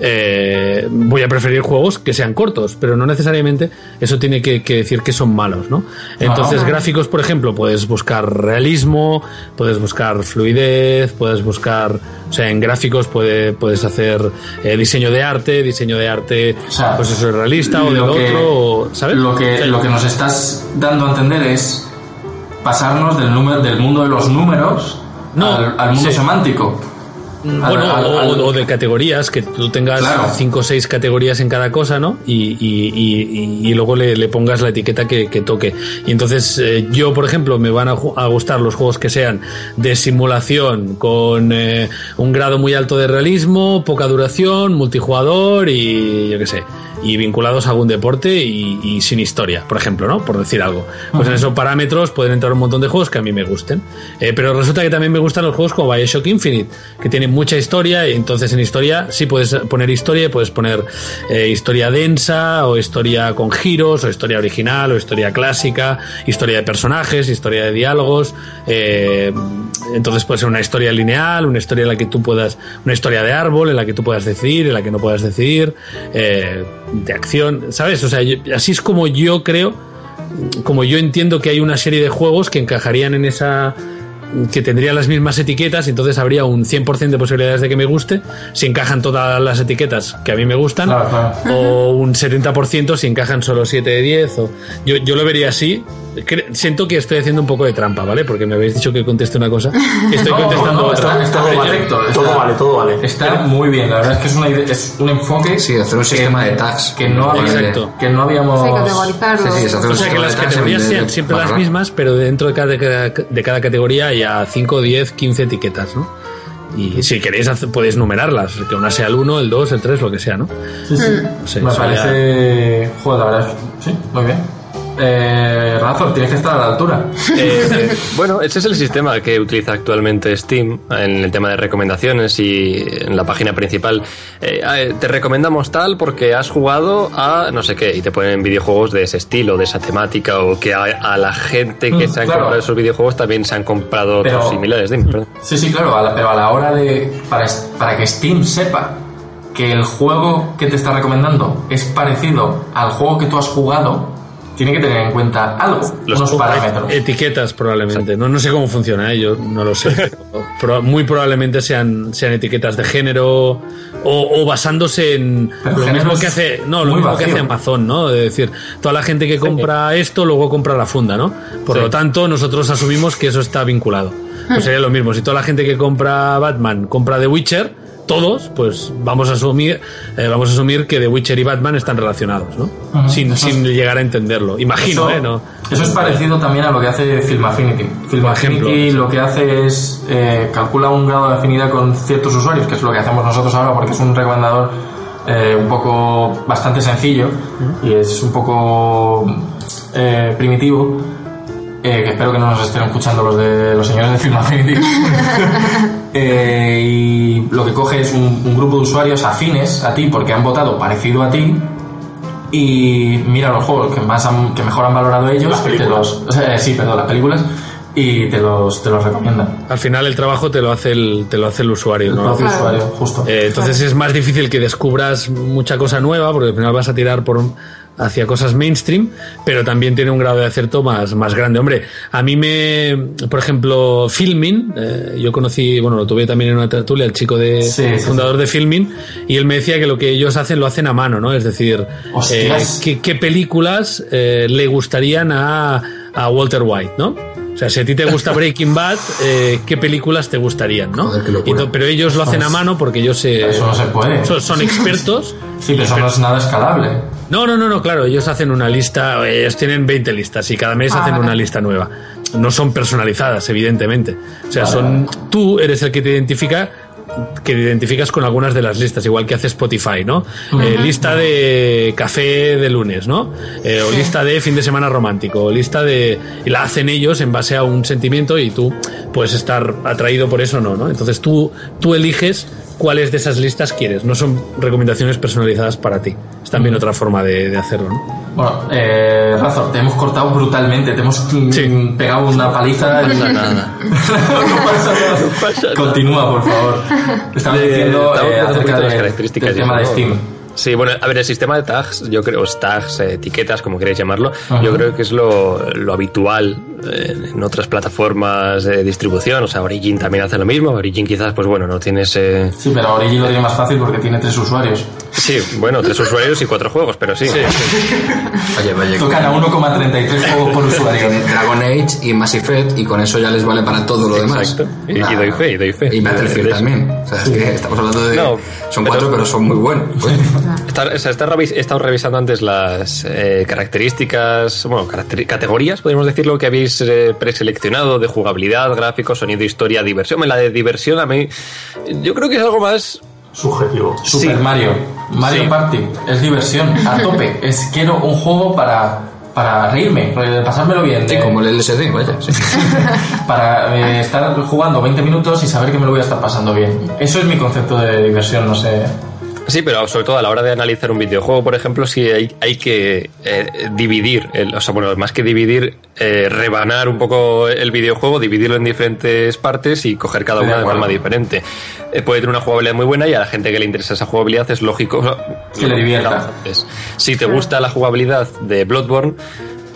eh, voy a preferir juegos que sean cortos, pero no necesariamente eso tiene que, que decir que son malos, ¿no? Entonces, Ah. gráficos, por ejemplo, puedes buscar realismo, puedes buscar fluidez, puedes buscar, o sea, en gráficos puede, puedes hacer eh, diseño de arte, diseño de arte, O sea, pues eso es realista o del lo que- otro, o- ¿sabes? Lo O que, sea, lo que nos estás dando a entender es pasarnos del, número, del mundo de los números No, al, al mundo sí. semántico. Al- Bueno, al- o, al- o de categorías, que tú tengas Claro. cinco o seis categorías en cada cosa, ¿no? Y, y- y- y luego le, le pongas la etiqueta que, que toque. Y entonces eh, yo, por ejemplo, me van a, a gustar los juegos que sean de simulación, con eh, un grado muy alto de realismo, poca duración, multijugador y yo qué sé. Y vinculados a algún deporte y, y sin historia, por ejemplo, ¿no? Por decir algo. Pues en esos parámetros pueden entrar un montón de juegos que a mí me gusten. Eh, pero resulta que también me gustan los juegos como Bioshock Infinite, que tienen mucha historia, y entonces en historia sí puedes poner historia, y puedes poner eh, historia densa, o historia con giros, o historia original, o historia clásica, historia de personajes, historia de diálogos. eh, entonces puede ser una historia lineal, una historia en la que tú puedas, una historia de árbol, en la que tú puedas decidir, en la que no puedas decidir, eh, de acción, ¿sabes? O sea, yo- así es como yo creo como yo entiendo que hay una serie de juegos que encajarían en esa que tendrían las mismas etiquetas, entonces habría un 100% de posibilidades de que me guste, si encajan todas las etiquetas que a mí me gustan, Claro, claro. o un 70% si encajan solo 7 de 10. O... Yo, yo lo vería así. Cre- Siento que estoy haciendo un poco de trampa, ¿vale? Porque me habéis dicho que conteste una cosa. Estoy No, contestando no, otra. está, está Todo vale, perfecto. todo está- vale, todo vale. Está muy bien, la verdad es que es, una idea- es un enfoque Sí, hacer un sistema de tags. que no, Exacto. que no habíamos... Sí, categorizarlo. Sí, sí, O un sea, que las categorías sean siempre las mismas, pero dentro de cada, de cada categoría haya 5, 10, 15 etiquetas, ¿no? Y si queréis, hacer- podéis numerarlas, que una sea el 1, el 2, el 3, lo que sea, ¿no? Sí, sí. Sí, Me eso parece... Joder, la verdad. Sí, muy bien. Eh, Razor, tienes que estar a la altura. Eh, bueno, ese es el sistema que utiliza actualmente Steam en el tema de recomendaciones y en la página principal. Eh, te recomendamos tal porque has jugado a no sé qué y te ponen videojuegos de ese estilo, de esa temática o que a, a la gente que Mm, se han claro. comprado esos videojuegos también se han comprado Pero- otros similares. Dime, perdón. Sí, sí, claro, a la- pero a la hora de. Para, para que Steam sepa que el juego que te está recomendando es parecido al juego que tú has jugado, tiene que tener en cuenta algo, Los unos parámetros. Etiquetas probablemente. No, no sé cómo funciona, ¿eh? yo no lo sé. pero pro- muy probablemente sean, sean etiquetas de género o, o basándose en Pero lo mismo que hace, no, lo mismo que hace Amazon, ¿no? Es decir, toda la gente que compra esto luego compra la funda, ¿no? Por Sí. lo tanto, nosotros asumimos que eso está vinculado. Pues sería lo mismo. Si toda la gente que compra Batman compra The Witcher, todos, pues vamos a asumir, eh, vamos a asumir que The Witcher y Batman están relacionados, ¿no? Ujú. sin, Eso sin llegar a entenderlo. Imagino, eso, ¿eh? No. eso es parecido también a lo que hace Film Affinity. Film Por Affinity ejemplo. lo que hace es eh, calcula un grado de afinidad con ciertos usuarios, que es lo que hacemos nosotros ahora porque es un recomendador eh, un poco bastante sencillo y es un poco eh, primitivo. eh, que espero que no nos estén escuchando los de los señores de Film Affinity. Eh, y lo que coge es un, un grupo de usuarios afines a ti porque han votado parecido a ti y mira los juegos que más han- que mejor han valorado ellos Las y te películas. los eh, sí perdón las películas y te los te los recomiendan Al final el trabajo te lo hace el, te lo hace el usuario, el ¿no? propio Claro. usuario justo Eh, entonces es más difícil que descubras mucha cosa nueva, porque al final vas a tirar por un- hacia cosas mainstream, pero también tiene un grado de acierto más, más grande. Hombre, a mí me, por ejemplo, Filmin, eh, yo conocí, bueno, lo tuve también en una tertulia, el chico de Sí, fundador de Filmin, y él me decía que lo que ellos hacen lo hacen a mano, ¿no? Es decir, eh, Hostias. ¿qué, qué películas eh, le gustarían a, a Walter White, ¿no? O sea, si a ti te gusta Breaking Bad, eh, ¿qué películas te gustarían, no? Joder, qué pero ellos lo hacen a mano porque ellos se, eso no se puede son, son expertos. sí pero eso no es nada escalable No, no, no, no, claro, ellos hacen una lista, ellos tienen 20 listas y cada mes Ah, hacen vale. una lista nueva. No son personalizadas, evidentemente. O sea, Vale, son vale. tú eres el que te identifica que te identificas con algunas de las listas, igual que hace Spotify, ¿no? Eh, lista de café de lunes, ¿no? Eh, o lista de fin de semana romántico, o lista de... Y la hacen ellos en base a un sentimiento y tú puedes estar atraído por eso o no, ¿no? Entonces tú, tú eliges cuáles de esas listas quieres, no son recomendaciones personalizadas para ti. Es también otra forma de, de hacerlo, ¿no? bueno eh, Razor te hemos cortado brutalmente te hemos mm, Sí. pegado una paliza No y- pasa nada. no pasa nada. pasa nada. continúa por favor estamos Eh, diciendo eh, acerca de de, las características del tema de ¿no? Steam Sí, bueno, a ver, el sistema de tags, yo creo, tags, eh, etiquetas, como queréis llamarlo, Ajá. yo creo que es lo, lo habitual eh, en otras plataformas de distribución. O sea, Origin también hace lo mismo. Origin quizás, pues bueno, no tiene ese... sí pero Origi lo tiene más fácil porque tiene tres usuarios Sí, bueno, tres usuarios y cuatro juegos, pero sí. Oye, oye, tocan a 1,33 juegos por usuario Dragon Age y Mass Effect y con eso ya les vale para todo lo demás. Exacto. Y- y Nah. doy fe, y doy fe. Y Battlefield también. O sea, es que estamos hablando de... No, son pero- cuatro, pero son muy buenos. Pues, Está, o sea, está revis- he estado revisando antes las eh, características, bueno, categorías, podríamos decirlo, que habéis eh, preseleccionado de jugabilidad, gráficos, sonido, historia, diversión. La de diversión a mí, yo creo que es algo más Subjetivo. Super Sí. Mario, Mario Sí. Party, es diversión a tope. Es quiero un juego para, para reírme, para pasármelo bien. sí, eh, como el LSD, vaya. sí. para eh, estar jugando 20 minutos y saber que me lo voy a estar pasando bien. Eso es mi concepto de diversión, no sé. Sí, pero sobre todo a la hora de analizar un videojuego, por ejemplo, sí hay, hay que eh, dividir, el, o sea, bueno, más que dividir, eh, rebanar un poco el videojuego, dividirlo en diferentes partes y coger cada una de forma diferente. Eh, puede tener una jugabilidad muy buena y a la gente que le interesa esa jugabilidad es lógico o sea, Que le divierta. Si te gusta la jugabilidad de Bloodborne,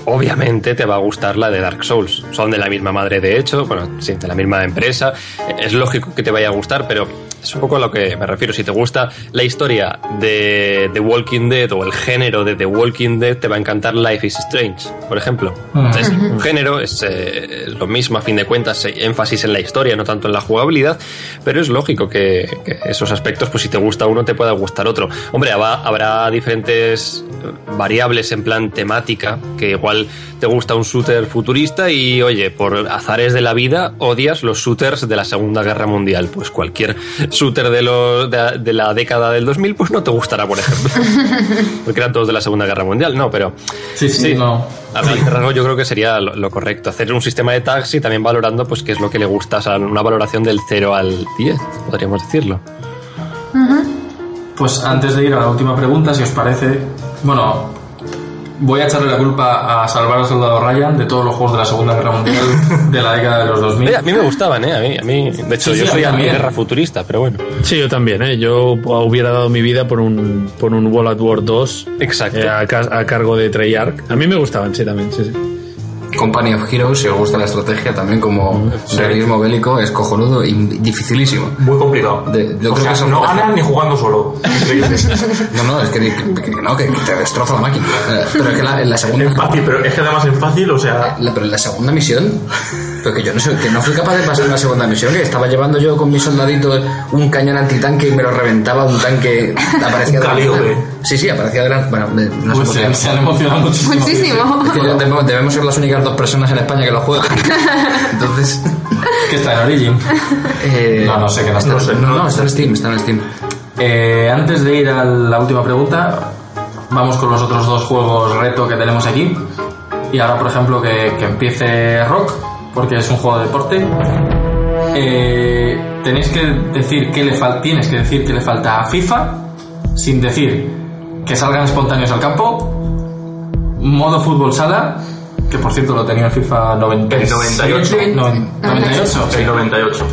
obviamente te va a gustar la de Dark Souls. Son de la misma madre, de hecho, bueno, sí, de la misma empresa. Es lógico que te vaya a gustar, pero es un poco a lo que me refiero. Si te gusta la historia de The Walking Dead o el género de The Walking Dead, te va a encantar Life is Strange, por ejemplo. Ujú. Es un género, es eh, lo mismo a fin de cuentas, eh, énfasis en la historia, no tanto en la jugabilidad, pero es lógico que, que esos aspectos, pues si te gusta uno, te pueda gustar otro. Hombre, habrá, habrá diferentes variables en plan temática, que igual te gusta un shooter futurista y, oye, por azares de la vida, odias los shooters de la Segunda Guerra Mundial. Pues cualquier shooter de, los, de, de la década del 2000, pues no te gustará, por ejemplo. Porque eran todos de la Segunda Guerra Mundial, no, pero Sí, sí, no. a rasgos yo creo que sería lo, lo correcto. Hacer un sistema de tags y también valorando pues qué es lo que le gusta, o sea, una valoración del 0 al 10, podríamos decirlo. Pues antes de ir a la última pregunta, si os parece, bueno, voy a echarle la culpa a Salvar al Soldado Ryan de todos los juegos de la Segunda Guerra Mundial de la década de los 2000. Oye, a mí me gustaban, ¿eh? A mí, a mí de hecho, Sí, yo sí, soy también. guerra futurista, pero bueno. Sí, yo también, ¿eh? Yo hubiera dado mi vida por un, por un World at War 2 Exacto. eh, a, a cargo de Treyarch. A mí me gustaban, sí, también, sí, sí. Company of Heroes, si os gusta la estrategia, también como realismo bélico, es cojonudo y dificilísimo. Muy complicado. De- yo o creo sea, que son- no ganan ni jugando solo. No, no, es que, que- que no, que, que te destroza la máquina. Eh, Pero es que la, en la segunda... en fácil, pero es que además en fácil, o sea. La- pero en la segunda misión, pero que yo no sé, que no fui capaz de pasar en la segunda misión, que estaba llevando yo con mis soldaditos un cañón antitanque y me lo reventaba un tanque, aparecía Un de la. Sí, sí, aparecía de la bueno, de- no Pues sé se, se qué. han emocionado muchísimo. Muchísimo. Es que debemos, debemos ser las únicas dos personas en España que lo juegan. Entonces, Que está en Origin. eh, No, no sé, que no está. no, sé, no, no, está en Steam, está en Steam. Eh, antes de ir a la última pregunta, vamos con los otros dos juegos reto que tenemos aquí. Y ahora, por ejemplo, que, que empiece Rock, porque es un juego de deporte. Eh, tenéis que decir que le falta, tienes que decir que le falta a FIFA, sin decir que salgan espontáneos al campo. Modo fútbol sala, que por cierto lo tenía en FIFA 97, 98. noven- 98. El 98.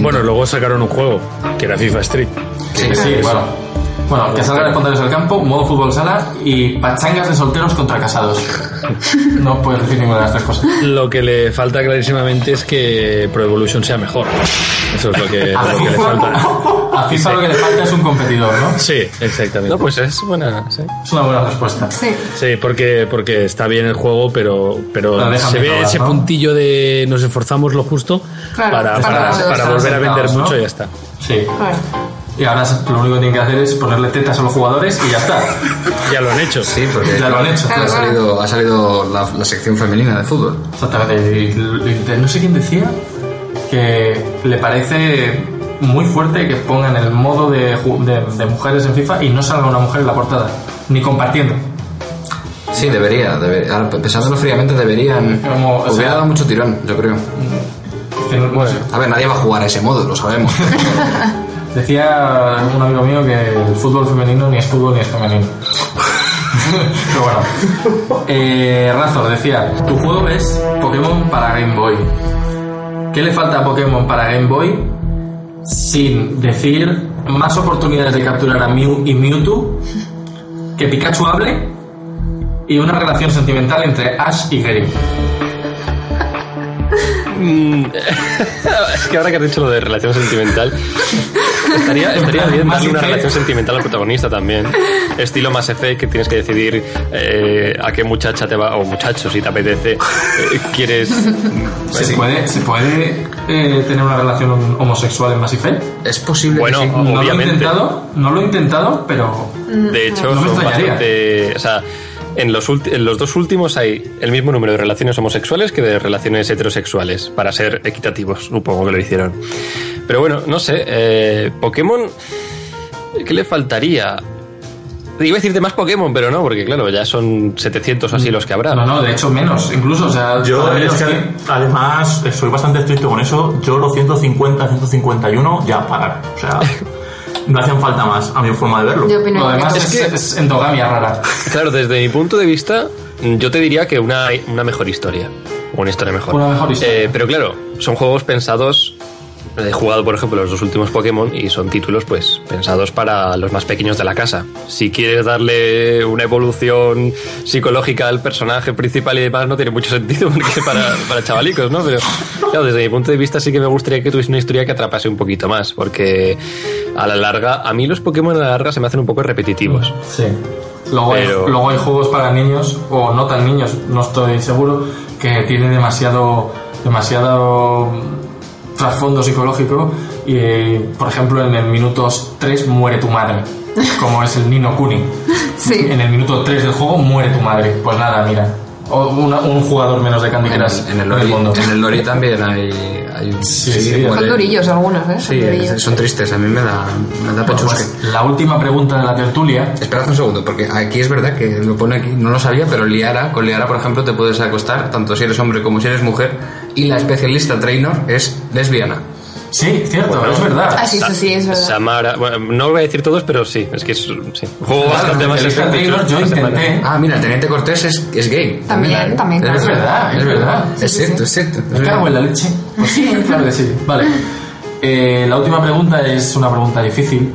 Bueno, luego sacaron un juego, que era FIFA Street. Sí, sí, bueno. Bueno, que salgan espontáneos al campo, modo fútbol sala y pachangas de solteros contra casados. No puedes decir ninguna de las tres cosas. Lo que le falta clarísimamente es que Pro Evolution sea mejor. Eso es lo que, A lo que le falta. a FIFA lo que le falta es un competidor, ¿no? Sí, exactamente. No, pues es buena, sí. Es una buena respuesta. Sí. Sí, porque, porque está bien el juego, pero, pero se ve probar, ese ¿no? puntillo de nos esforzamos lo justo Claro, para, para para, para volver a vender mucho y ya está. Sí. Claro. Y ahora lo único que tienen que hacer es ponerle tetas a los jugadores y ya está. Ya lo han hecho. Sí, porque Ya lo han hecho. ha salido, ha salido la, la sección femenina de fútbol. Exactamente. Y- y- y no sé quién decía que le parece muy fuerte que pongan el modo de, de, de mujeres en FIFA y no salga una mujer en la portada, ni compartiendo. Sí, debería, debería. Pensándolo fríamente, deberían. Como, o hubiera sea- dado mucho tirón, yo creo. Que no- no sé. A ver, nadie va a jugar a ese modo, lo sabemos. Decía un amigo mío que el fútbol femenino ni es fútbol ni es femenino. Pero bueno. Eh, Razor decía, tu juego es Pokémon para Game Boy. ¿Qué le falta a Pokémon para Game Boy sin decir más oportunidades de capturar a Mew y Mewtwo, que Pikachu hable y una relación sentimental entre Ash y Gary? Mm, es que ahora que has dicho lo de relación sentimental, estaría, estaría bien Más darle una relación sentimental al protagonista también. Estilo más Effect, que tienes que decidir eh, a qué muchacha te va, o muchacho, si te apetece, eh, quieres. ¿Se puede, se puede eh, tener una relación homosexual en Mass Effect? es posible Bueno, que sí. No lo he Obviamente. intentado, no lo he intentado, pero De hecho, No me son bastante. O sea, en los, en los dos últimos hay el mismo número de relaciones homosexuales que de relaciones heterosexuales, para ser equitativos, supongo que lo hicieron. Pero bueno, no sé, eh, Pokémon, ¿qué le faltaría? Iba a decirte más Pokémon, pero no, porque claro, ya son 700 o así los que habrá. no, no, de hecho menos, incluso, o sea, Yo, es que, además, soy bastante estricto con eso. Yo los 150, 151 ya parar. O sea, no hacían falta más, a mi forma de verlo. Yo opino lo que demás es, Es que- es endogamia rara. Claro, desde mi punto de vista, yo te diría que una, una mejor historia. O una historia mejor. Una mejor historia. Eh, pero claro, son juegos pensados. He jugado, por ejemplo, los dos últimos Pokémon y son títulos, pues, pensados para los más pequeños de la casa. Si quieres darle una evolución psicológica al personaje principal y demás, no tiene mucho sentido porque para, para chavalicos, ¿no? Pero, claro, desde mi punto de vista sí que me gustaría que tuviese una historia que atrapase un poquito más, porque a la larga, a mí los Pokémon a la larga se me hacen un poco repetitivos. Sí. Luego, Pero- hay, luego hay juegos para niños, o no tan niños, no estoy seguro, que tienen demasiado, demasiado trasfondo psicológico y, eh, por ejemplo, en el minuto 3 muere tu madre, como es el Nino Kuni. Sí. En el minuto 3 del juego muere tu madre. Pues nada, mira. O una- un jugador menos de Candy En Crush el, en en el Lori, mundo. en el Lori también hay, Hay un- Sí, sí, muere. Son durillos algunos, ¿eh? Son Sí, durillos. son tristes, a mí me da, me da Bueno, pues, la última pregunta de la tertulia. Esperad un segundo, porque aquí es verdad que lo pone aquí, no lo sabía, pero Liara, con Liara, por ejemplo, te puedes acostar, tanto si eres hombre como si eres mujer, y la especialista trainer es lesbiana. Sí, cierto, es verdad. Ah, sí, eso sí, es verdad. Samara, bueno, no voy a decir todos, pero sí, es que es, sí. Efecto trainer, yo intenté. Ah, mira, el teniente Cortés es, es gay. También, ¿eh? también, Es claro. verdad, Es verdad. Es cierto, es cierto. es Me verdad. cago en la leche. Pues sí, claro que sí. Vale. Eh, la última pregunta es una pregunta difícil.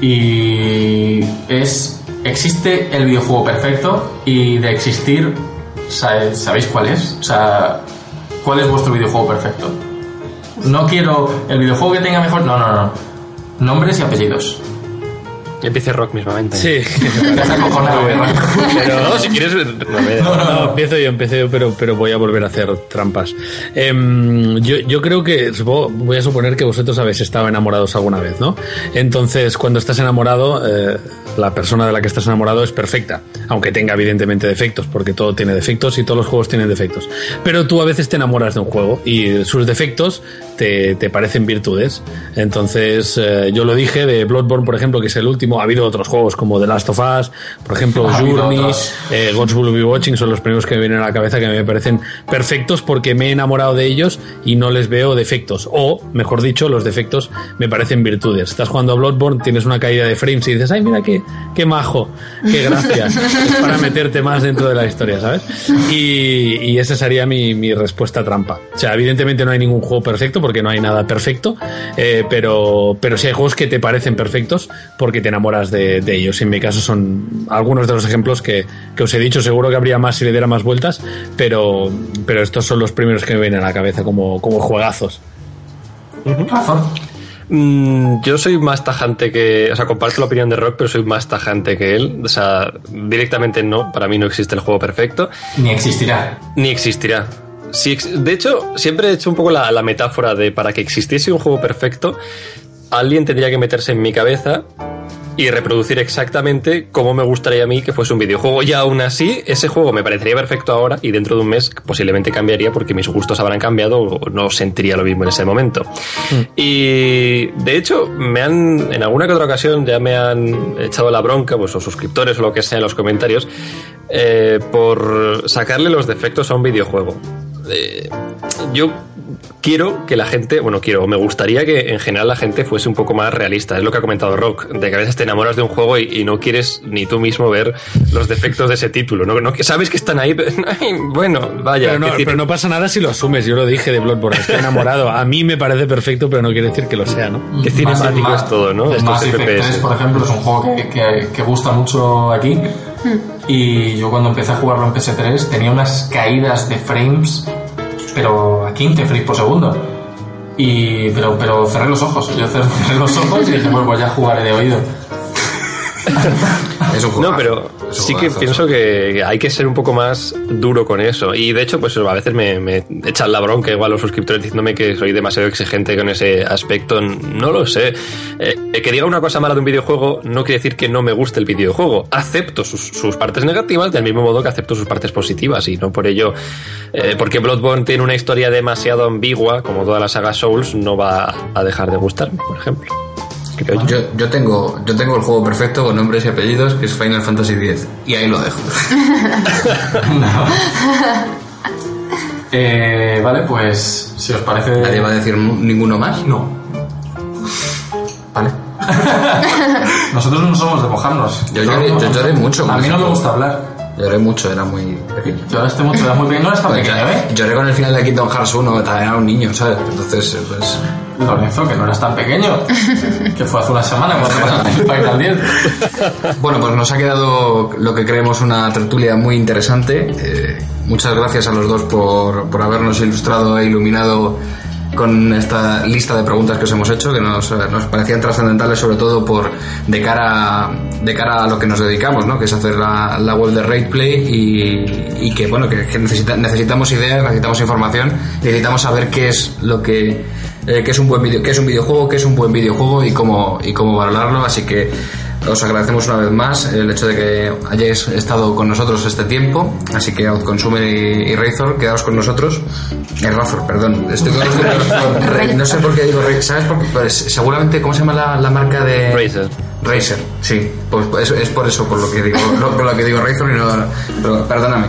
Y es: ¿existe el videojuego perfecto? Y de existir, ¿sabe- ¿sabéis cuál es? O sea, ¿cuál es vuestro videojuego perfecto? No quiero el videojuego que tenga mejor. No, no, no. Nombres y apellidos. Empiece rock mismamente. Sí. ¿eh? Pero no, si quieres. No, No, no, No, no. empiezo yo, empiezo yo, pero, pero voy a volver a hacer trampas. Em, yo, yo creo que, voy a suponer que vosotros habéis estado enamorados alguna vez, ¿no? Entonces, cuando estás enamorado, eh, la persona de la que estás enamorado es perfecta, aunque tenga evidentemente defectos, porque todo tiene defectos y todos los juegos tienen defectos. Pero tú a veces te enamoras de un juego y sus defectos te, te parecen virtudes. Entonces, eh, yo lo dije de Bloodborne, por ejemplo, que es el último. Ha habido otros juegos como The Last of Us, por ejemplo, Ha Journey, eh, Gods Will Be Watching son los primeros que me vienen a la cabeza que me parecen perfectos porque me he enamorado de ellos y no les veo defectos. O, mejor dicho, los defectos me parecen virtudes. Estás jugando a Bloodborne, tienes una caída de frames y dices, ay, mira qué, qué majo, qué gracias. es para meterte más dentro de la historia, ¿sabes? Y, y esa sería mi, mi respuesta trampa. O sea, evidentemente no hay ningún juego perfecto porque no hay nada perfecto, eh, pero, pero sí hay juegos que te parecen perfectos porque te enamoras de, de ellos. En mi caso son algunos de los ejemplos que, que os he dicho. Seguro que habría más si le diera más vueltas, pero, pero estos son los primeros que me vienen a la cabeza como, como juegazos. Razón. Mm, yo soy más tajante que. O sea, comparto la opinión de Rock, pero soy más tajante que él. O sea, directamente no. Para mí no existe el juego perfecto. Ni existirá. Ni existirá. Si de hecho, siempre he hecho un poco la, la metáfora de para que existiese un juego perfecto, alguien tendría que meterse en mi cabeza y reproducir exactamente cómo me gustaría a mí que fuese un videojuego. Y aún así, ese juego me parecería perfecto ahora y dentro de un mes posiblemente cambiaría porque mis gustos habrán cambiado o no sentiría lo mismo en ese momento. Y de hecho, me han, en alguna que otra ocasión ya me han echado la bronca, pues, o suscriptores o lo que sea en los comentarios, eh, por sacarle los defectos a un videojuego. Eh, yo quiero que la gente, bueno, quiero, me gustaría que en general la gente fuese un poco más realista. Es lo que ha comentado Rock, de que a veces te enamoras de un juego y, y no quieres ni tú mismo ver los defectos de ese título. No, no sabes que están ahí, pero, ay, bueno, vaya. Pero no, pero no pasa nada si lo asumes. Yo lo dije de Bloodborne, estoy enamorado. A mí me parece perfecto, pero no quiere decir que lo sea, ¿no? Qué Mass- cinemático Mass- es todo, ¿no? Estos Mass Effect FPS. 3, por ejemplo, es un juego que, que- que gusta mucho aquí. Y yo cuando empecé a jugarlo en PS3 tenía unas caídas de frames, pero a 15 frames por segundo. Y, pero, pero cerré los ojos. Yo cerré, los ojos y dije, bueno, pues ya jugaré de oído. Es un No, juegazo. pero sí que pienso que hay que ser un poco más duro con eso. Y de hecho, pues a veces me, me echan la bronca igual los suscriptores diciéndome que soy demasiado exigente con ese aspecto. No lo sé. Eh, que diga una cosa mala de un videojuego no quiere decir que no me guste el videojuego. Acepto sus, sus partes negativas del mismo modo que acepto sus partes positivas. Y no por ello, eh, porque Bloodborne tiene una historia demasiado ambigua, como toda la saga Souls, no va a dejar de gustarme, por ejemplo. Yo. Yo, tengo yo tengo el juego perfecto con nombres y apellidos que es Final Fantasy X y ahí lo dejo. No. Eh, vale, pues si os parece... Nadie va a decir ninguno más. No. Vale. Nosotros no somos de mojarnos. Yo lloré- yo lloré mucho A mí no me gusta hablar. Lloré mucho, era muy pequeño. Lloraste mucho, era muy pequeño. No eres tan Pues pequeño, ¿eh? Lloré con el final de Kingdom Hearts 1, también era un niño, ¿sabes? Entonces, pues. Lorenzo, que no eras tan pequeño. que fue hace una semana cuando pasaste el Final 10. Bueno, pues nos ha quedado lo que creemos una tertulia muy interesante. Eh, muchas gracias a los dos por, por habernos ilustrado e iluminado con esta lista de preguntas que os hemos hecho, que nos, eh, nos parecían trascendentales, sobre todo por de cara, de cara a lo que nos dedicamos, ¿no? que es hacer la, la web de RatePlay y, y que, bueno, que, que necesita- necesitamos ideas, necesitamos información, necesitamos saber qué es lo que eh, qué es un buen video, qué es un videojuego, qué es un buen videojuego y cómo, y cómo valorarlo. Así que os agradecemos una vez más el hecho de que hayáis estado con nosotros este tiempo. Así que Outconsumer y, y Razor, quedaos con nosotros. Eh, Razor, perdón. Estoy con No sé por qué digo Ra- ¿Sabes? Porque, pues, seguramente, ¿cómo se llama la, la marca de. Razer. Razer, sí. Pues es, es por eso por lo que digo, lo- por lo que digo Razor y no. pero perdóname.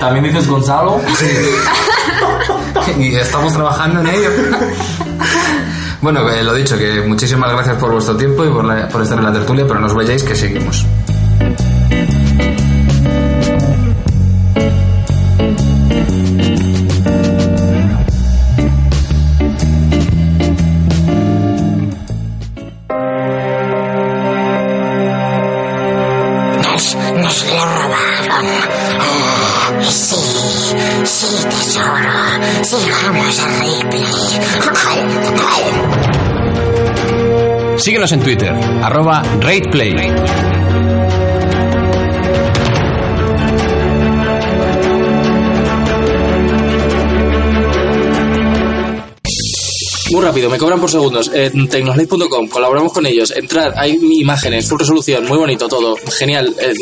También dices Gonzalo. y estamos trabajando en ello. Bueno, eh, lo dicho, que muchísimas gracias por vuestro tiempo y por, la- por estar en la tertulia, pero no os vayáis que seguimos. Síguenos en Twitter, arroba RatePlay. Muy rápido, me cobran por segundos. En tecnoslate.com, colaboramos con ellos. Entrad, hay imágenes, full resolución, muy bonito todo. Genial. Eh,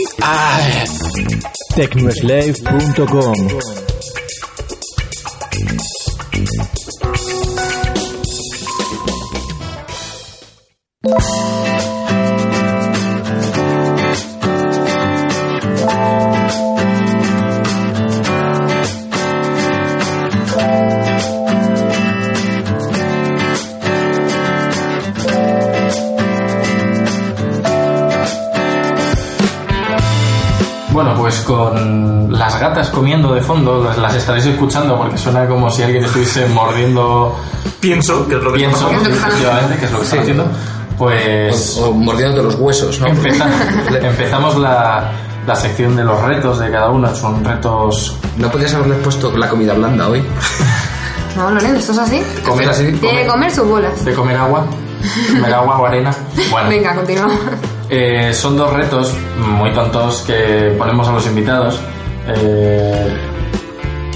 de fondo, las, las estaréis escuchando porque suena como si alguien estuviese mordiendo. Pienso que es lo que Pienso, efectivamente, que es lo que está haciendo. Pues. O, o mordiéndote los huesos, ¿no? Empeza- empezamos la, la sección de los retos de cada uno. Son retos. No podías haberle puesto la comida blanda hoy. No, Lorenzo, ¿esto es así? Comer así. Tiene que comer- comer sus bolas. de comer agua. Comer agua o arena. Bueno. Venga, continuamos. Eh, son dos retos muy tontos que ponemos a los invitados. Eh,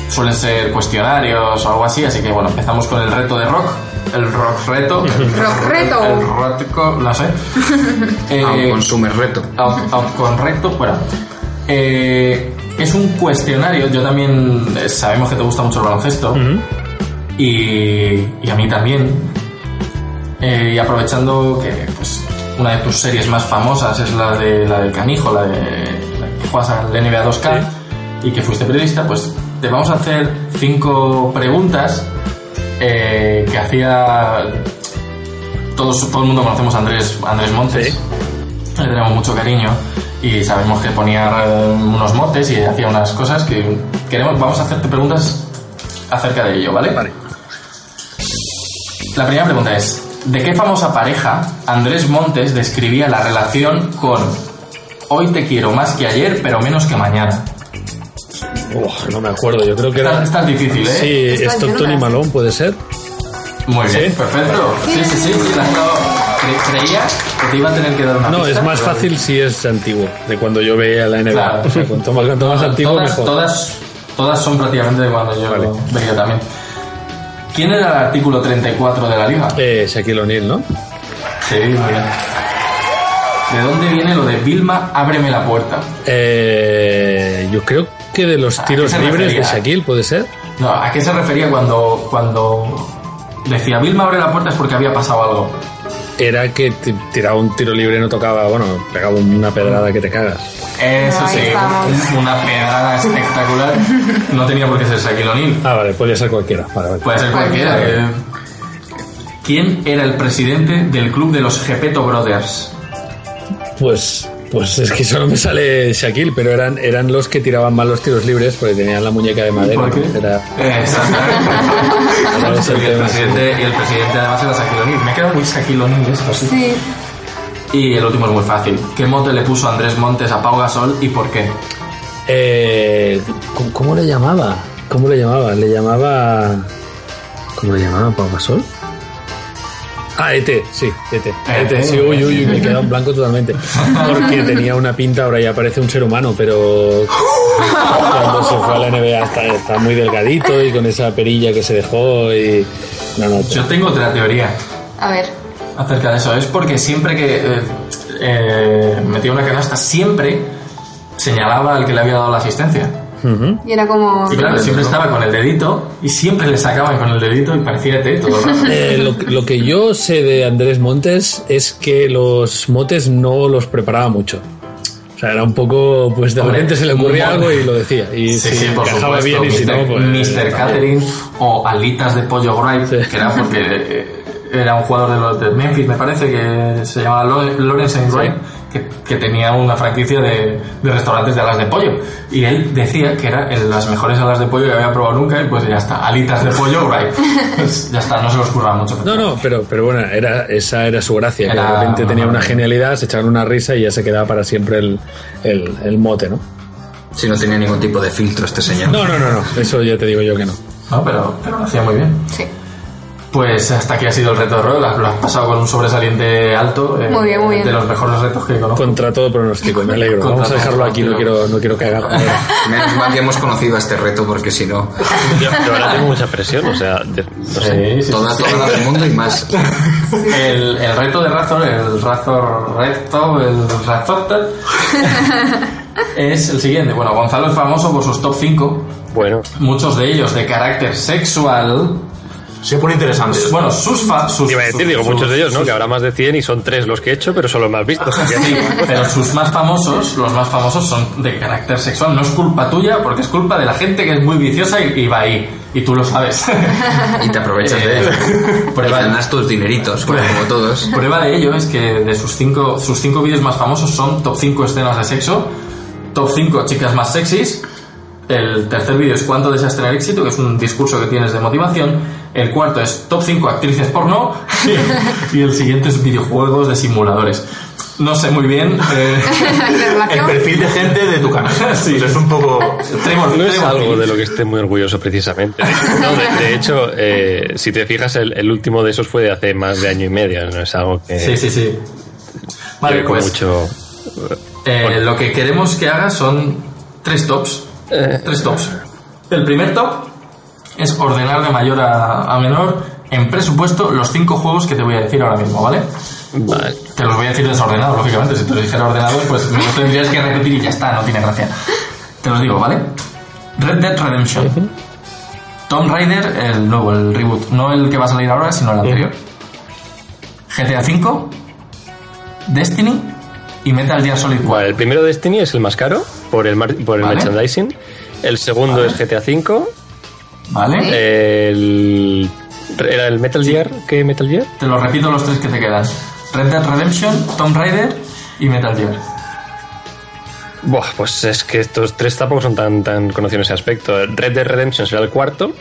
suelen ser cuestionarios o algo así, así que bueno, empezamos con el reto de rock. El rock reto. Rock reto. El rock, no sé. Eh, Consumer reto. out- out con recto, bueno. Eh, es un cuestionario, yo también eh, sabemos que te gusta mucho el baloncesto y, y a mí también. Eh, y aprovechando que pues, una de tus series más famosas es la de la del canijo, la de la que juegas al NBA 2K y que fuiste periodista, pues te vamos a hacer cinco preguntas eh, que hacía todos, todo el mundo conocemos a Andrés, Andrés Montes. Le tenemos mucho cariño y sabemos que ponía eh, unos motes y hacía unas cosas que queremos. Vamos a hacerte preguntas acerca de ello, ¿vale? Vale. La primera pregunta es: ¿de qué famosa pareja Andrés Montes describía la relación con Hoy te quiero más que ayer, pero menos que mañana? Uf, no me acuerdo, yo creo que era. Esta, esta es difícil, ¿eh? Sí, Stockton y Malone, puede ser. Muy bien, ¿Sí? perfecto. Sí, sí, sí. sí, la. Cre- creía que te iba a tener que dar una No, pista, es más fácil si es antiguo, de cuando yo veía la NBA. Claro. O sea, cuanto más, cuanto más No, antiguo, todas, mejor. Todas, todas son prácticamente de cuando yo veía también. ¿Quién era el artículo 34 de la liga? Eh, Shaquille O'Neal, ¿no? Sí, muy bien. ¿De dónde viene lo de Vilma, ábreme la puerta? Eh, yo creo que de los ¿A tiros libres de? Shaquille, ¿puede ser? No, ¿a qué se refería cuando, cuando decía Vilma, abre la puerta? Es porque había pasado algo. Era que tiraba un tiro libre y no tocaba, bueno, pegaba una pedrada que te cagas. Eso sí, una pedrada espectacular. No tenía por qué ser Shaquille O'Neal. Ah, vale, podría ser cualquiera. Vale, vale. Puede ser cualquiera. eh. ¿Quién era el presidente del club de los Gepeto Brothers? Pues, pues es que solo me sale Shaquille, pero eran, eran los que tiraban mal los tiros libres porque tenían la muñeca de madera. ¿Por qué? Era, Exactamente. y, el presidente, y el presidente además era Shaquille O'Neal. Me ha quedado muy Shaquille O'Neal esto, sí. Sí. Y el último es muy fácil. ¿Qué mote le puso Andrés Montes a Pau Gasol y por qué? Eh, ¿cómo, cómo le llamaba? ¿Cómo le llamaba? Le llamaba. ¿Cómo le llamaba? ¿Pau Gasol? Ah, ET, sí, ET. ET, sí, uy, uy, uy, me he quedado en blanco totalmente. Porque tenía una pinta, ahora ya parece un ser humano, pero cuando se fue a la NBA está, está muy delgadito y con esa perilla que se dejó y. No, no, Yo tengo otra teoría A ver. acerca de eso. Es porque siempre que. eh, eh, metía una canasta, siempre señalaba al que le había dado la asistencia. Y era como... Y claro, siempre estaba con el dedito y siempre le sacaban con el dedito y parecía ET todo el rato. Eh, lo, lo que yo sé de Andrés Montes es que los motes no los preparaba mucho. O sea, era un poco, pues de Hombre, repente se le ocurría algo y lo decía. Y Sí, si sí, por encajaba supuesto. bien y si no, Mr. pues... Mr. Catering o alitas de pollo Gripe, Sí. que era porque eh, era un jugador de los de Memphis, me parece, que se llamaba Lawrence and Gripe, que, que tenía una franquicia de, de restaurantes de alas de pollo. Y él decía que era el- las mejores alas de pollo que había probado nunca, y pues ya está, alitas de pollo Gripe. Pues ya está, no se los curraba mucho. No, no, pero, pero bueno, era, esa era su gracia, que Era- de repente tenía una genialidad, se echaban una risa y ya se quedaba para siempre el, el, el mote, ¿no? Si no tenía ningún tipo de filtro este señor. No, no, no, no, eso ya te digo yo que no. No, pero, pero lo hacía muy bien. Sí. Pues hasta aquí ha sido el reto de Roy, lo has pasado con un sobresaliente alto. eh, Muy bien, muy bien. De los mejores retos que conozco. Contra todo pronóstico, me alegro. Contra Vamos a dejarlo aquí, no quiero, no quiero cagar. Menos mal que hemos conocido a este reto porque si no, Yo, yo ahora tengo mucha presión, o sea, de- no sé. Sí, sí, toda, sí. toda la del mundo y más. El, el reto de Razor, el Razor Reto, el Razor es el siguiente. Bueno, Gonzalo es famoso por sus top 5, Bueno, muchos de ellos de carácter sexual. Se pone interesante. Bueno, sus fa- sus, iba a decir, sus- digo, sus- muchos de ellos, ¿no? sus- Que habrá más de 100 y son tres los que he hecho, pero son los más vistos. Sí, pero sus más famosos, los más famosos son de carácter sexual. No es culpa tuya, porque es culpa de la gente que es muy viciosa y, y va ahí. Y tú lo sabes. Y te aprovechas de ello. Y Prueba, ganas tus dineritos, como como todos. prueba de ello es que de sus cinco, sus cinco vídeos más famosos son top 5 escenas de sexo, top 5 chicas más sexys, el tercer vídeo es cuánto deseas tener éxito, que es un discurso que tienes de motivación, el cuarto es top 5 actrices porno y, y el siguiente es videojuegos de simuladores. No sé muy bien. eh, ¿De El perfil de gente de tu canal. Sí. Pues es un poco. Tremor- No es Tremor algo de lo que esté muy orgulloso precisamente. No, de, de hecho, eh, si te fijas, el, el último de esos fue de hace más de año y medio. No es algo que, Sí, sí, sí. Vale, pues mucho. eh, lo que queremos que hagas son tres tops. Eh. Tres tops. El primer top es ordenar de mayor a, a menor en presupuesto los cinco juegos que te voy a decir ahora mismo, ¿vale? Vale. Te los voy a decir desordenados, lógicamente. Si te los dijera ordenados, pues me los tendrías que repetir y ya está, no tiene gracia. Te los digo, ¿vale? Red Dead Redemption. Tomb Raider, el nuevo, el reboot. No el que va a salir ahora, sino el anterior. GTA V, Destiny y Metal Gear Solid 4. Vale, el primero Destiny es el más caro por el, mar- por el Vale. merchandising. El segundo Vale. es GTA V. ¿Vale? El, ¿Era el Metal Gear? ¿Qué Metal Gear? Te los repito los tres que te quedan. Red Dead Redemption, Tomb Raider y Metal Gear. Buah, pues es que estos tres tampoco son tan, tan conocidos en ese aspecto. Red Dead Redemption será el cuarto.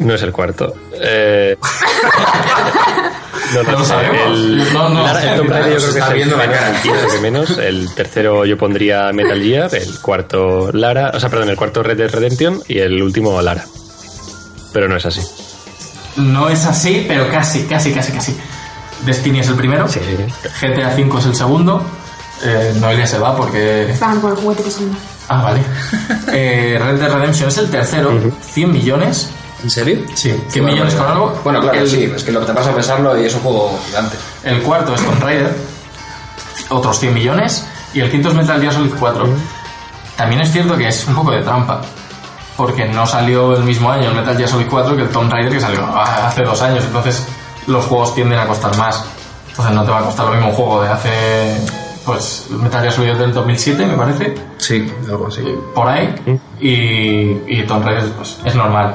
No es el cuarto. Eh... no, no, Lo sabemos. El, No, no, Lara- el Tomb Raider yo creo que está viendo la cara. el quinto que menos. El tercero yo pondría Metal Gear, el cuarto Lara, o sea, perdón, el cuarto Red Dead Redemption y el último Lara. Pero no es así. No es así, pero casi, casi, casi, casi. Destiny es el primero. Sí. GTA V es el segundo. Eh, Noelia se va porque... Van por el juguete que son. Ah, vale. Eh, Red Dead Redemption es el tercero. 100 millones. ¿En serio? Sí, 100 millones con algo. Bueno, claro, el, sí, es que lo que te pasa a pensarlo y es un juego gigante. El cuarto es Tomb Raider. Otros 100 millones. Y el quinto es Metal Gear Solid 4. También es cierto que es un poco de trampa. Porque no salió el mismo año el Metal Gear Solid 4 que el Tomb Raider que salió hace dos años. Entonces los juegos tienden a costar más. Entonces no te va a costar lo mismo un juego de hace... Pues Metal Gear Solid del 2007 me parece. Sí, algo así. por ahí y, y Tomb Raider pues, es normal.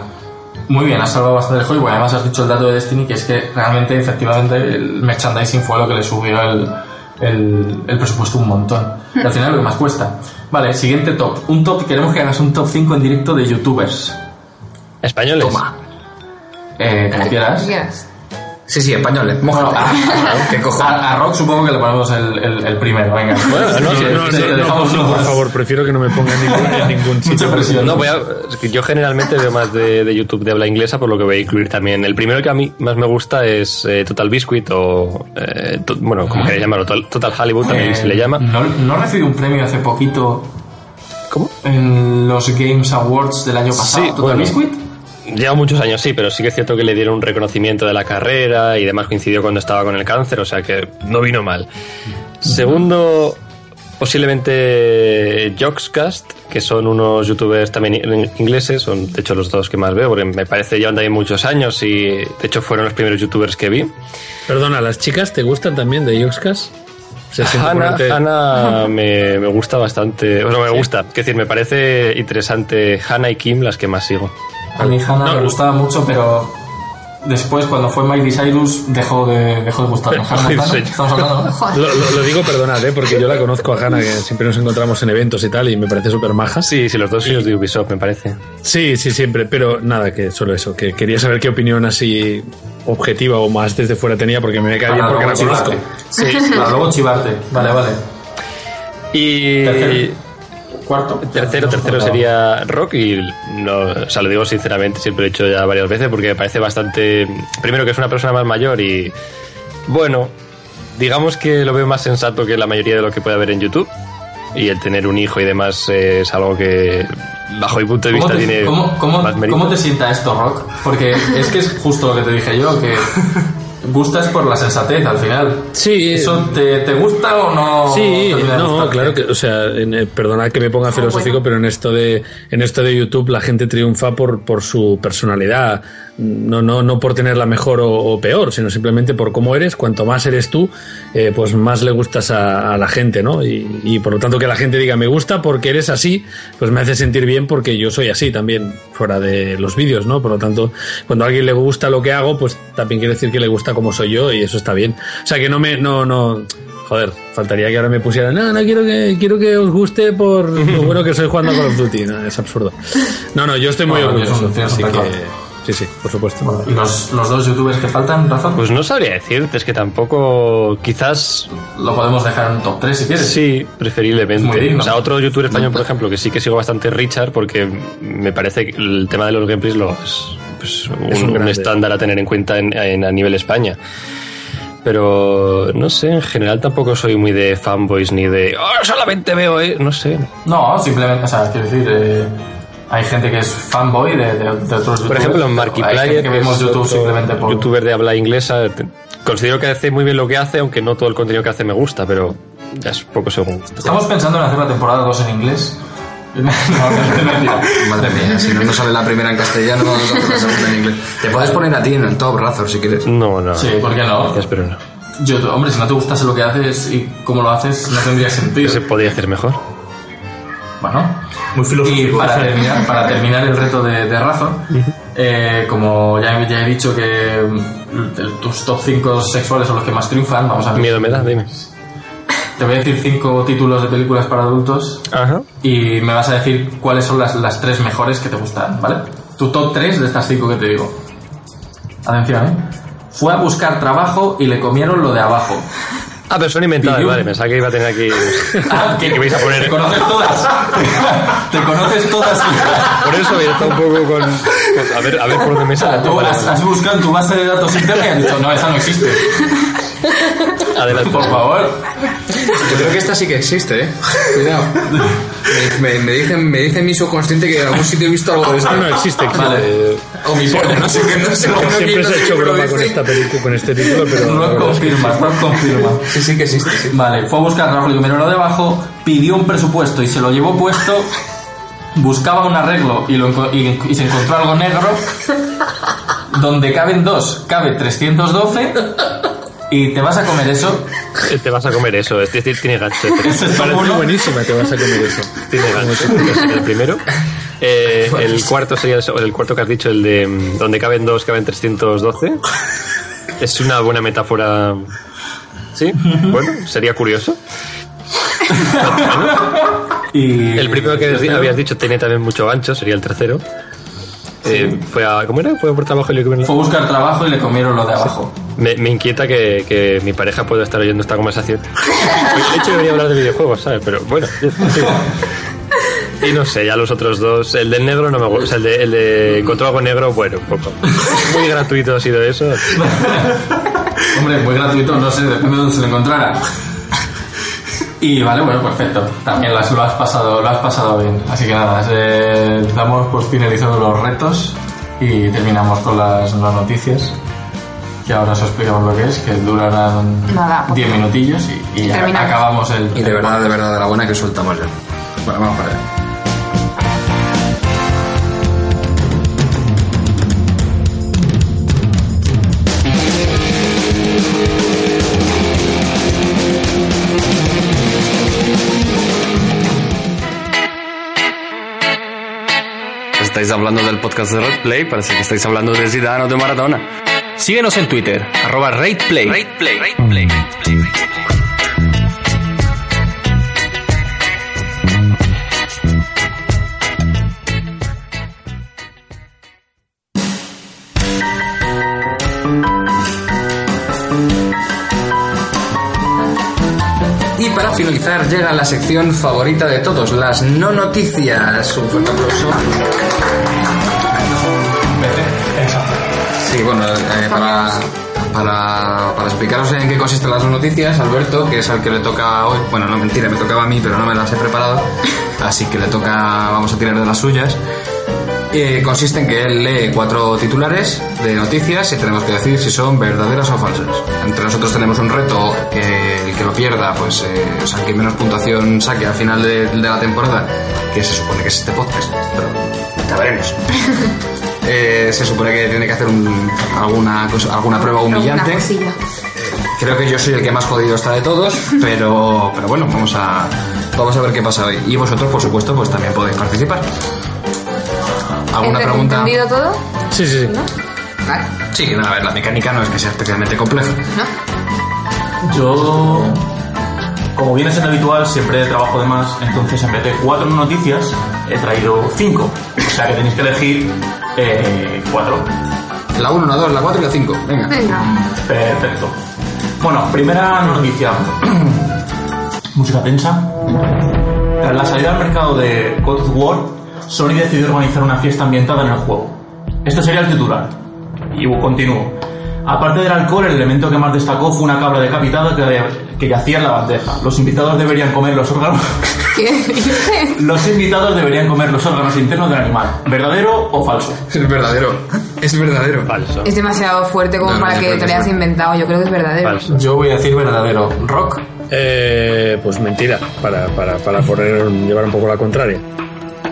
Muy bien, has salvado bastante el juego y bueno, además has dicho el dato de Destiny que es que realmente, efectivamente, el merchandising fue lo que le subió el, el, el presupuesto un montón. Y al final lo que más cuesta. Vale, siguiente top. Un top, queremos que hagas un top 5 en directo de youtubers. ¿Españoles? Toma. Eh, como quieras. Sí, sí, españoles. Bueno, Mójate. a, ¿Qué cojones? a- a Rock supongo que le ponemos el, el, el primero, venga. Bueno, no, Sí, no, No, por favor, prefiero que no me ponga en ningún, ningún sitio. Mucha presión. No, voy a, es que yo generalmente veo más de, de YouTube de habla inglesa, por lo que voy a incluir también. El primero que a mí más me gusta es eh, Total Biscuit o, eh, to- bueno, como queréis llamarlo, Total, Total Hollywood también Eh, se le llama. ¿No, ¿No recibió un premio hace poquito ¿Cómo? en los Games Awards del año pasado? Sí, ¿Total bueno. Biscuit? Lleva muchos años, sí, pero sí que es cierto que le dieron un reconocimiento de la carrera y demás coincidió cuando estaba con el cáncer, o sea que no vino mal. Segundo, posiblemente Joxcast, que son unos youtubers también in- ingleses, son de hecho los dos que más veo, porque me parece llevan también muchos años y de hecho fueron los primeros youtubers que vi. Perdona, ¿las chicas te gustan también de siente Ana, Ana me, me gusta bastante, o sea, me gusta, es decir, me parece interesante Hannah y Kim las que más sigo. A mi Hannah me gustaba mucho, pero después, cuando fue Miley Cyrus, dejó de, dejó de gustarme. Hannah ¿no? Lo, lo- lo digo, perdonad, ¿eh? porque yo la conozco a Hanna, que siempre nos encontramos en eventos y tal, y me parece súper maja. Sí, sí, los dos hijos de Ubisoft, me parece. Sí, sí, siempre, pero nada, que solo eso, que quería saber qué opinión así objetiva o más desde fuera tenía, porque me cae bien porque la conozco. Sí, para luego chivarte. Vale, vale. Y Tercero. Cuarto. tercero, tercero sería Rock y no, o sea, lo digo sinceramente, siempre lo he dicho ya varias veces porque me parece bastante, primero que es una persona más mayor y bueno, digamos que lo veo más sensato que la mayoría de lo que puede haber en YouTube y el tener un hijo y demás es algo que bajo mi punto de ¿Cómo vista te, tiene cómo- cómo- más cómo te sienta esto, Rock? Porque es que es justo lo que te dije yo, que gustas por la sensatez al final. Sí. ¿Eso te, te gusta o no? Sí, no, gustarte? claro que, o sea, en, eh, perdonad que me ponga filosófico, pero en esto de en esto de YouTube la gente triunfa por por su personalidad, no no no por tenerla mejor o, o peor, sino simplemente por cómo eres. Cuanto más eres tú, eh, pues más le gustas a, a la gente, ¿no? Y, y por lo tanto que la gente diga me gusta porque eres así, pues me hace sentir bien porque yo soy así también fuera de los vídeos, ¿no? Por lo tanto, cuando a alguien le gusta lo que hago, pues también quiere decir que le gusta como soy yo y eso está bien. O sea que no me no no Joder, faltaría que ahora me pusieran, no, no quiero que quiero que os guste por lo bueno que soy jugando a Call of Duty. No, es absurdo. No, no, yo estoy muy Bueno, orgulloso. así que, sí, sí, por supuesto. ¿Y los, los dos youtubers que faltan, Rafa? Pues no sabría decirte, es que tampoco, quizás Lo podemos dejar en top 3 si quieres. Sí, Es muy preferiblemente. digno. O sea, otro youtuber español, por ejemplo, que sí que sigo bastante Richard, porque me parece que el tema de los gameplays lo es pues, un, Es un un estándar a tener en cuenta en, en- a nivel España. Pero no sé, en general tampoco soy muy de fanboys ni de "Oh, solamente veo, eh", no sé. No, simplemente, o sea, quiero decir, eh, hay gente que es fanboy de, de, de otros youtubers. Por ejemplo, en Hay Markiplier, gente que vemos YouTube simplemente por. youtuber de habla inglesa, te- considero que hace muy bien lo que hace, aunque no todo el contenido que hace me gusta, pero ya es poco según. Estamos pensando en hacer la temporada 2 en inglés. No, no. Madre mía, si no nos sale la primera en castellano, vamos a hacer la segunda en inglés. Te puedes poner a ti en el top, Razor, si quieres. No, no. Sí, ¿por qué no? Gracias, pero no. Yo, hombre, si no te gustase lo que haces y cómo lo haces, no tendría sentido. Se podría hacer mejor. Bueno, Muy y filosófico. para terminar, para terminar el reto de, de Razor, eh, como ya, ya he dicho que mm, el- tus top 5 sexuales son los que más triunfan, vamos a ver. Miedo me da, dime. Te voy a decir 5 títulos de películas para adultos Ajá. y me vas a decir cuáles son las, las tres mejores que te gustan, ¿vale? Tu top 3 de estas 5 que te digo. Atención, ¿eh? Fue a buscar trabajo y le comieron lo de abajo. Ah, pero son inventadas, vale, pensaba que iba a tener aquí. Ah, que, que vais a Te poner. conoces todas. Te conoces todas. Por eso había estado un poco con. a, ver, a ver por dónde me sale. Tú has, has buscado en tu base de datos interna y has dicho, no, esa no existe. Adelante. Por favor. Yo creo que esta sí que existe, eh. Cuidado. Me, me, me dicen, me dice mi subconsciente que en algún sitio he visto algo de esto. Esto no existe, existe. Vale. O mi polla, no sé qué, no sé qué. Siempre no se ha hecho broma con esta película, con este título, pero. Rob confirma, Rob confirma. Sí, sí que existe, sí. Vale, fue a buscar trabajo lo debajo, pidió un presupuesto y se lo llevó puesto, buscaba un arreglo y, lo y- y se encontró algo negro, donde caben dos, cabe 312 y te vas a comer eso. Eh, Te vas a comer eso, es decir, tiene gancho. Ese es uno. buenísima, te vas a comer eso. Tiene gancho. es el primero. Eh, el cuarto sería el, el cuarto que has dicho, el de mm, donde caben dos, caben 312. Es una buena metáfora. Sí, bueno, sería curioso. Y El primero que habías dicho tiene también mucho gancho, sería el tercero. Eh, fue a, ¿Cómo era? Fue a por trabajo y le comieron Fue a buscar trabajo y le comieron lo de abajo. Me, me inquieta que, que mi pareja pueda estar oyendo esta conversación. De hecho, debería hablar de videojuegos, ¿sabes? Pero bueno. Y no sé, ya los otros dos. El del negro no me gusta. O sea, el de, el de encontró algo negro, bueno, un poco. Muy gratuito ha sido eso. Hombre, muy gratuito, no sé, depende de dónde se lo encontrara. Y vale, bueno, perfecto. También las- lo has pasado, lo has pasado bien. Así que nada, eh, damos por finalizados los retos. Y terminamos con las, las noticias. Que ahora os explicamos lo que es, que durarán Nada, 10 minutillos y, y Y acabamos el. Y de verdad, de verdad, de la buena que soltamos ya. Bueno, vamos para allá. Estáis hablando del podcast de Red Play, parece que estáis hablando de Zidane o de Maradona. Síguenos en Twitter, arroba RatePlay. Y para llega la sección favorita de todos, las no noticias. Un fuerte aplauso. Sí, bueno, eh, para, para, para explicaros en qué consisten las no noticias, Alberto, que es al que le toca hoy, bueno, no mentira, me tocaba a mí, pero no me las he preparado, así que le toca, vamos a tirar de las suyas. Eh, consiste en que él lee cuatro titulares de noticias y tenemos que decir si son verdaderas o falsas. Entre nosotros tenemos un reto que el que lo pierda, pues, eh, o sea, que menos puntuación saque al final de, de la temporada, que se supone que es este podcast, pero ya veremos. Eh, se supone que tiene que hacer un- alguna, cosa- alguna prueba humillante. Cosilla. Creo que yo soy el que más jodido está de todos, pero, pero bueno, vamos a, vamos a ver qué pasa hoy. Y vosotros, por supuesto, pues también podéis participar. ¿Alguna ¿Ente- pregunta? ¿Entendido todo? Sí, sí, sí. Vale. Sí, no, a ver, la mecánica no es que sea especialmente compleja. ¿No? Yo, como viene siendo habitual, siempre trabajo de más, entonces en vez de cuatro noticias, he traído cinco. O sea que tenéis que elegir eh, cuatro. La 1, la 2, la 4 y la 5. Venga. Venga. Perfecto. Bueno, primera noticia. Música tensa. Tras la salida al mercado de God of War, Sony decidió organizar una fiesta ambientada en el juego. Este sería el titular. Y continúo. Aparte del alcohol, el elemento que más destacó fue una cabra decapitada que, que yacía en la bandeja. Los invitados deberían comer los órganos. ¿Qué dices? Los invitados deberían comer los órganos internos del animal. ¿Verdadero o falso? Es verdadero. Es verdadero. Falso. Es demasiado fuerte como No, no, para yo que te lo hayas inventado. Yo creo que es verdadero. Falso. Yo voy a decir verdadero. Rock. Eh, pues mentira, para, para, para poner, llevar un poco la contraria.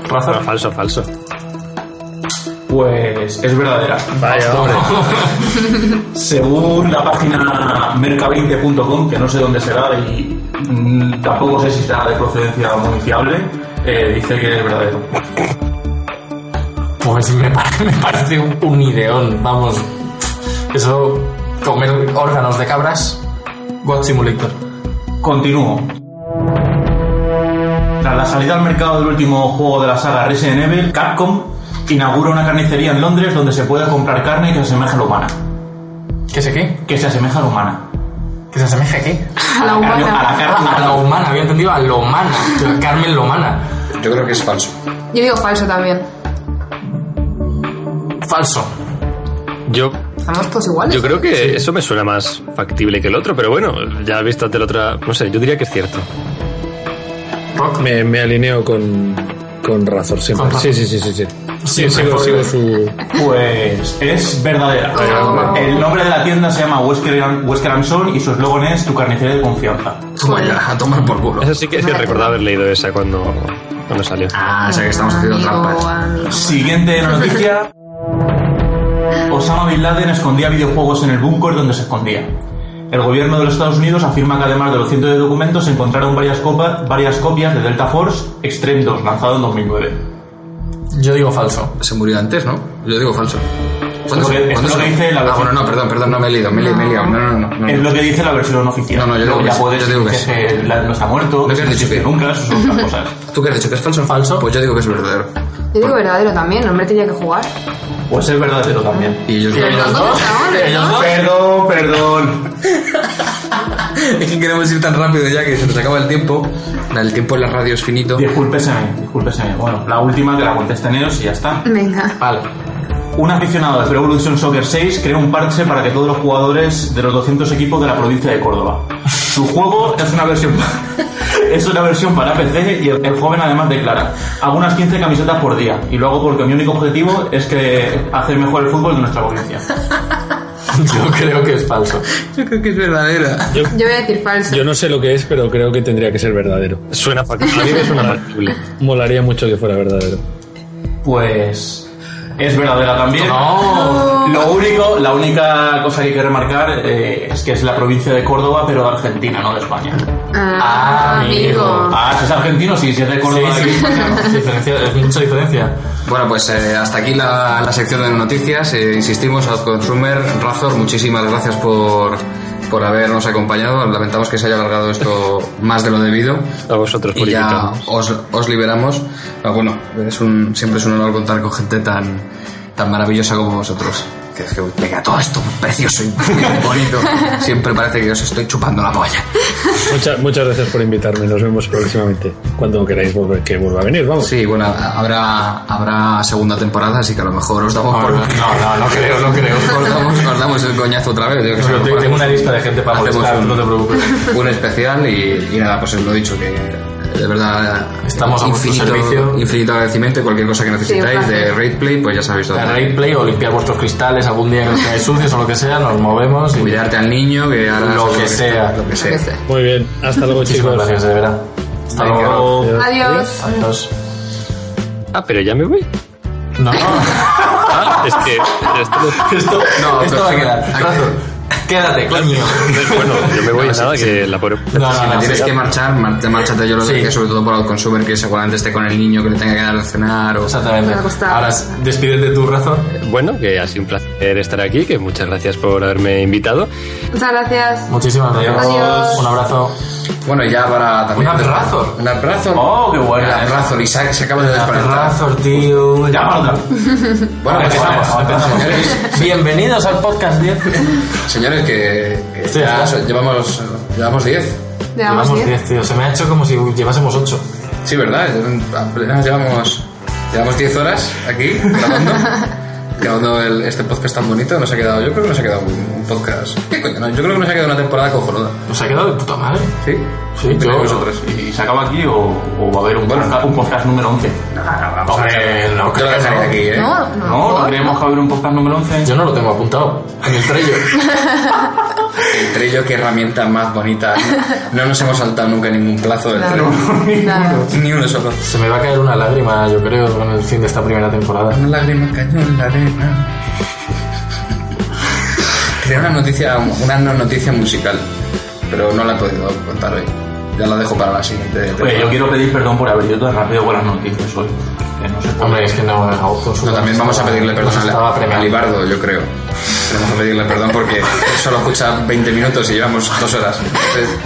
Raza. No, falso, falso. Pues es verdadera. Vaya, hombre. Según la página merca20.com, que no sé dónde será y mm, tampoco sé si está de procedencia muy fiable, eh, dice que es verdadero. Pues me, pa- me parece un, un ideón, vamos. Eso, comer órganos de cabras. God Simulator. Continúo. Tras la salida al mercado del último juego de la saga Resident Evil, Capcom inaugura una carnicería en Londres donde se puede comprar carne que se asemeja a la humana. ¿Qué sé qué? Que se asemeja a la humana. ¿Que se asemeja a qué? A la humana. A la carne Ah, a la humana, había entendido a lo humana. La Carmen Lomana. Yo creo que es falso. Yo digo falso también. Falso. Yo, Estamos todos iguales. yo creo que eso me suena más factible que el otro, pero bueno, ya visto ante la otra, no sé, yo diría que es cierto. Rock. Me, me alineo con, con Razor siempre. Con. Sí, sí, sí, sí. sí. Sigo, sigo su. Pues es verdadera. Oh. El nombre de la tienda se llama Wesker, Wesker and Son y su eslogan es tu carnicería de confianza. Toma ya, a tomar por culo. Eso sí que, sí recordaba haber leído esa cuando, cuando salió. Ah, o sea que estamos haciendo trampas. amigo. Siguiente noticia. Osama Bin Laden escondía videojuegos en el búnker donde se escondía. El gobierno de los Estados Unidos afirma que además de los cientos de documentos se encontraron varias, copa- varias copias de Delta Force Extreme 2, lanzado en 2009. Yo digo falso. Se murió antes, ¿no? Yo digo falso. Esto es lo que- esto ¿cuándo es lo que dice la Ah, versión- bueno, no, perdón, perdón, no me he liado, me he me he liado. No, no, no. no, Es lo que dice la versión oficial. No, no, yo ya que sí, puedes yo digo que sí. que la- no está muerto, ¿No que has dicho que- nunca, eso son otras cosas. ¿Tú qué has dicho? ¿Que es falso? Falso. Pues yo digo que es verdadero. Yo digo verdadero también. El hombre tenía que jugar. Pues es verdadero también. Y ellos ¿Y ellos dos? ¿Ellos dos? Perdón, perdón. Es que queremos ir tan rápido ya que se nos acaba el tiempo. El tiempo en la radio es finito. Discúlpeseme, discúlpeseme. Bueno, la última que la contesten ellos y ya está. Venga. Vale. Un aficionado de Pro Evolution Soccer 6 creó un parche para que todos los jugadores de los 200 equipos de la provincia de Córdoba. Su juego es una versión es una versión para PC y el, el joven además declara, hago unas 15 camisetas por día y luego porque mi único objetivo es que hacer mejor el fútbol de nuestra provincia. Yo creo que es falso. Yo creo que es verdadera. Yo, Yo voy a decir falso. yo no sé lo que es, pero creo que tendría que ser verdadero. Suena factible. A mí me suena factible. Molaría mucho que fuera verdadero. Pues es verdadera también. Lo único, la única cosa que hay que remarcar eh, es que es la provincia de Córdoba, pero de Argentina, no de España. Ah, amigo. Ah, si es argentino, sí, si es de Córdoba. Sí, sí. España, no. Es diferencia- es mucha diferencia. Bueno, pues eh, hasta aquí la, la sección de noticias. Eh, insistimos, Outconsumer, Razor, muchísimas gracias por, por habernos acompañado. Lamentamos que se haya alargado esto más de lo debido. A vosotros por Y ya os, os liberamos. Pero bueno, es un, siempre es un honor contar con gente tan, tan maravillosa como vosotros. Que es que, venga, todo esto precioso y bonito. Siempre parece que os estoy chupando la polla. Muchas, muchas gracias por invitarme. Nos vemos próximamente. Cuando queráis volver, que vuelva a venir, vamos. Sí, bueno, habrá, habrá segunda temporada, así que a lo mejor os damos por... No, no, no creo, no creo. Os damos, os damos el coñazo otra vez. yo que tengo una lista de gente para hacemos molestar, un- no te preocupes. Un especial y, y nada, pues os lo he dicho, que de verdad Estamos a vuestro servicio. infinito agradecimiento y cualquier cosa que necesitáis de. Raid Play, pues ya sabéis todo. La Raid Play o limpiar vuestros cristales algún día que los tengáis sucios o lo que sea, nos movemos y Cuidarte al niño, que ahora Lo que sea. Lo que sea. Muy bien. Hasta luego, muchísimas chicos. gracias, de verdad. Hasta Venga. luego. Adiós. Adiós. Ah, pero ya me voy. No, no. Ah, es que esto Esto, No, esto va a quedar. Quédate, coño. Bueno, yo me voy, nada, que la pobre... No, Si me no, tienes que marchar, mar- márchate. Yo lo Sí. decía sobre todo por Outconsumer, que seguramente esté con el niño, que le tenga que dar de cenar o... Exactamente. A. Ahora, despídete tu razón. Bueno, que ha sido un placer estar aquí, que muchas gracias por haberme invitado. Muchas gracias. Muchísimas gracias. Adiós. Un abrazo. Bueno, y ya para también... Un abrazo. Un abrazo. Oh, qué buena. Un abrazo. Y se, se acaba de desconectar. Razor, tío. Ya, para otra. Bueno, pues Empezamos, bueno, empezamos. Señores, Bienvenidos al podcast 10. señores, que, que Sí, ya ya. llevamos llevamos 10. Llevamos Llevamos 10. 10, tío. Se me ha hecho como si llevásemos 8. Sí, ¿verdad? Llevamos, llevamos 10 horas aquí grabando. grabando el- este podcast tan bonito. Nos ha quedado, yo creo que nos ha quedado un, un podcast. ¿Qué coño? No, yo creo que nos ha quedado una temporada cojonuda. Nos ha quedado de puta madre. ¿Sí? Sí, ¿Qué yo- creéis vosotros? ¿Y se acaba aquí o, o va a haber un, Bueno. podcast, un podcast número 11? Hombre, no Yo lo creo. dejaría aquí, ¿eh? No, no. No, no ¿por? creemos que va a haber un podcast número 11. Yo no lo tengo apuntado. En el trello. El Trello, qué herramienta más bonita. No nos hemos saltado nunca ningún plazo del. Trello. Ni uno solo. Se me va a caer una lágrima, yo creo, con el fin de esta primera temporada. Una lágrima cayó en la arena. Quería una noticia, una no noticia musical, pero no la he podido contar hoy. Ya la dejo para la siguiente. Oye, yo quiero pedir perdón por haber ido tan rápido con las noticias hoy. Que no sé Hombre, es que no No, también vamos a pedirle perdón Nos al, estaba al premiando. Ibardo, yo creo. Tenemos que pedirle perdón porque él solo escucha 20 minutos y llevamos dos horas. Entonces,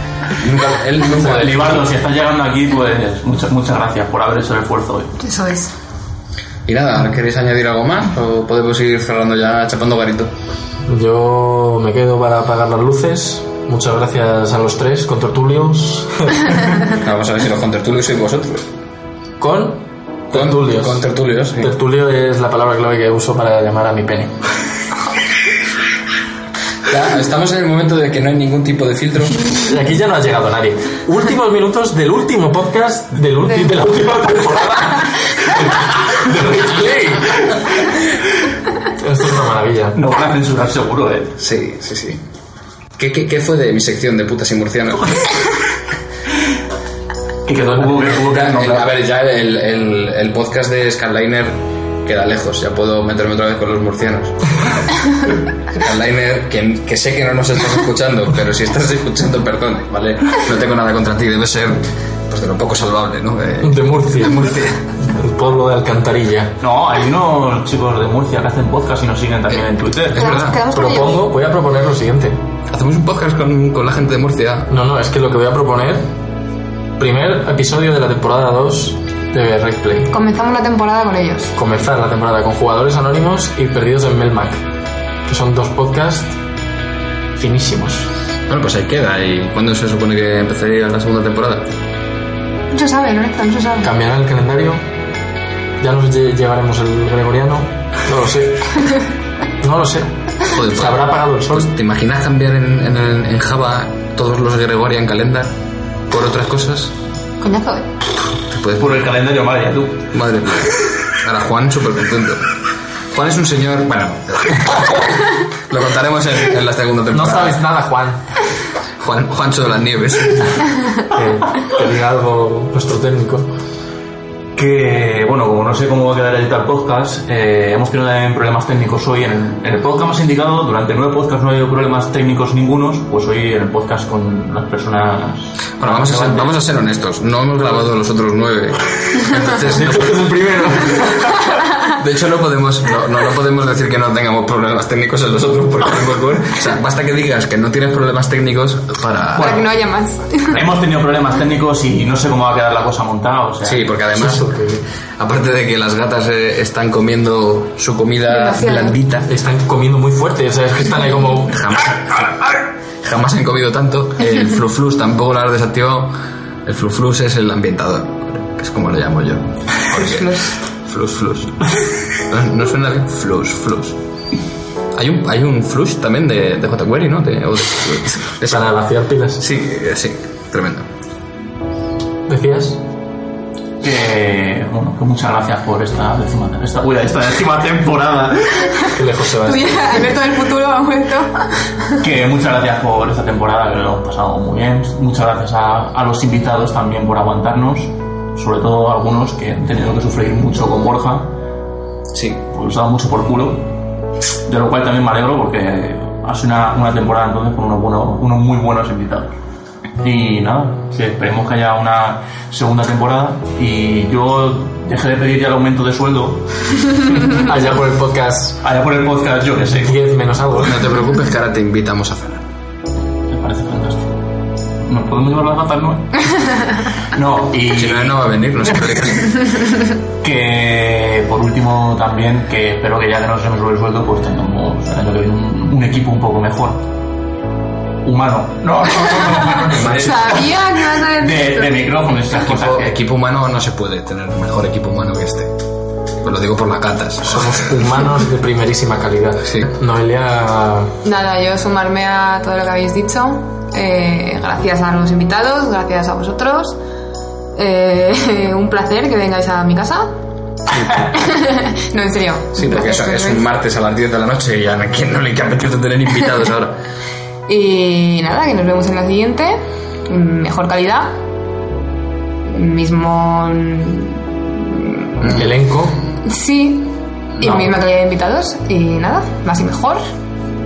nunca, él nunca... Libardo, si estás llegando aquí, pues muchas, muchas gracias por haber hecho el esfuerzo hoy. Eso es. Y nada, ¿queréis añadir algo más? ¿O podemos ir cerrando ya, chapando garito? Yo me quedo para apagar las luces. Muchas gracias a los tres, con tertulios. Ahora vamos a ver si los contertulios sois vosotros. con Con tertulios. Con tertulios, sí. Tertulio es la palabra clave que uso para llamar a mi pene. Ya, estamos en el momento de que no hay ningún tipo de filtro. Y aquí ya no ha llegado nadie. Últimos minutos del último podcast del ulti- de la última temporada de Replay. Esto es una maravilla. No van a censurar seguro, eh. Sí, sí, sí. ¿Qué, qué, qué fue de mi sección de putas y murcianos? Que quedó hubo que hubo que Ya, el- a ver, ya el, el, el podcast de Scanliner queda lejos, ya puedo meterme otra vez con los murcianos. Scanliner, que, que sé que no nos estás escuchando, pero si estás escuchando, perdón, ¿vale? No tengo nada contra ti, debe ser pues de lo poco salvable, ¿no? De- De Murcia. de Murcia. El pueblo de Alcantarilla. No, hay unos chicos de Murcia que hacen podcast y nos siguen también en Twitter. Es verdad. Propongo, voy a proponer lo siguiente. Hacemos un podcast con, con la gente de Murcia. No, no, es que lo que voy a proponer. Primer episodio de la temporada 2 de Red Play. Comenzamos la temporada con ellos. Comenzar la temporada con jugadores anónimos y perdidos en Melmac. Que son dos podcasts finísimos. Bueno, pues ahí queda. ¿Y cuándo se supone que empezaría la segunda temporada? No se sabe, Lorenzo, no se sabe. ¿Cambiará el calendario? ¿Ya nos lle- llevaremos el gregoriano? No lo sé. No lo sé. Joder, ¿Se habrá apagado el sol? Pues, ¿Te imaginas cambiar en, en, el- en Java todos los Gregorian Calendar por otras cosas? Coñazo, ¿eh? Te puedes Por el calendario Maya, tú. Madre mía. Ahora Juan súper contento. Juan es un señor... Bueno, lo contaremos en, en la segunda No temporada. sabes nada, Juan. Juan, Juancho de las Nieves. Que, que diga algo nuestro técnico. Que, bueno, como no sé cómo va a quedar editar el podcast, eh, hemos tenido también problemas técnicos hoy. En el, en el podcast más indicado, durante nueve podcasts no ha habido problemas técnicos ningunos, pues hoy en el podcast con las personas... Bueno, vamos a, ser, vamos a ser honestos. No hemos grabado los otros nueve. Entonces, Este es el primero. de hecho, no podemos, no, no, no podemos decir que no tengamos problemas técnicos en los otros porque no hemos- O sea, basta que digas que no tienes problemas técnicos para... Para que no haya más. hemos tenido problemas técnicos y no sé cómo va a quedar la cosa montada. O sea, Sí, porque además, aparte de que las gatas eh, están comiendo su comida Demasiado. blandita, Están comiendo muy fuerte, o sea, es que están ahí como... jamás, jamás han comido tanto. El fluflus tampoco lo has desactivado. El fluflus es el ambientador, que es como lo llamo yo. Porque- Flus, flus. ¿No, no suena bien? Flus, flus. Hay un, hay un flush también de, de jQuery, ¿no? De, o de, de- Para vaciar pilas. Sí, eh, sí, tremendo. ¿Decías? que, bueno, que muchas gracias por esta décima, esta, uy, esta décima temporada. Qué lejos se va Tú esto. ya, Alberto del futuro ha vuelto. Que muchas gracias por esta temporada, que lo hemos pasado muy bien. Muchas gracias a, a los invitados también por aguantarnos, sobre todo algunos que han tenido que sufrir mucho con Borja, Sí. porque os ha dado mucho por culo. De lo cual también me alegro porque ha sido una, una temporada entonces con unos, buenos, unos muy buenos invitados. Y nada, que esperemos que haya una segunda temporada y yo dejé de pedir ya el aumento de sueldo Allá por el podcast allá por el podcast, yo que sé. 10 menos algo. No te preocupes que ahora te invitamos a cenar. Podemos llevar las gatas, no? No, y Si no, no va a venir, no explica. que por último también, que espero que ya que no se nos sube el sueldo, pues tengamos un, un equipo un poco mejor. Humano. No, no, no, no, no, no. Sabía que ibas a decir De, de micrófonos, estas cosas que... equipo humano no se puede tener mejor equipo humano que este. Pues lo digo por las gatas. Somos humanos de primerísima calidad. Sí. Noelia Nada, yo sumarme a todo lo que habéis dicho. Eh, gracias a los invitados, gracias a vosotros. Eh, un placer que vengáis a mi casa. no, en serio. Sí, porque eso es un martes a las 10 de la noche y a quien no le apetece tener invitados ahora. Y nada, que nos vemos en la siguiente. Mejor calidad. Mismo. Elenco. Sí. Y No. misma calidad de invitados. Y nada, más y mejor.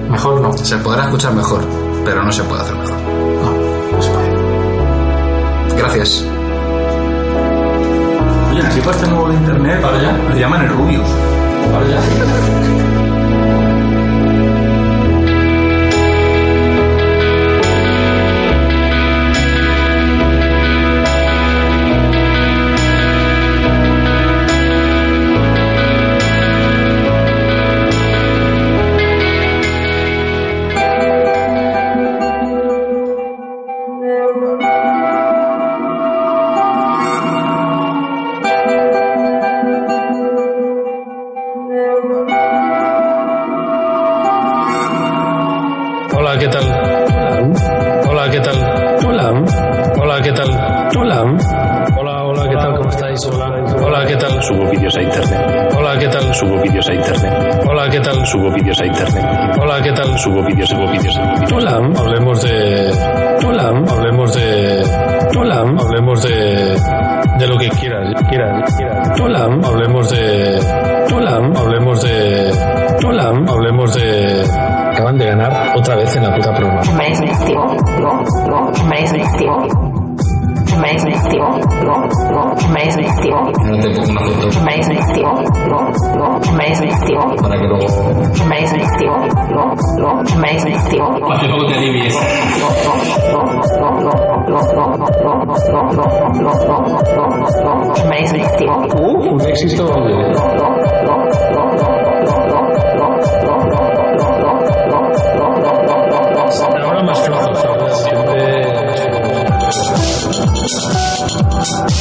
Mejor no. Se podrá escuchar mejor, pero no se puede hacer mejor. No, no se puede. Gracias. Oye, el chico este nuevo de internet, Para allá. le llaman el Rubius. Vale, ya. Subo vídeos a internet. Hola, ¿qué tal? Subo vídeos, subo vídeos. Hola. Hablemos de... Hola. Hablemos de... Hola. Hablemos de... De lo que quieras, quieras, quieras. Hola. Hablemos de... Hola. Hablemos de... Hola. Hablemos de... Acaban de ganar otra vez en la puta promo. Para que luego... Para que luego te alivies. Permanece inactivo. un éxito. Ha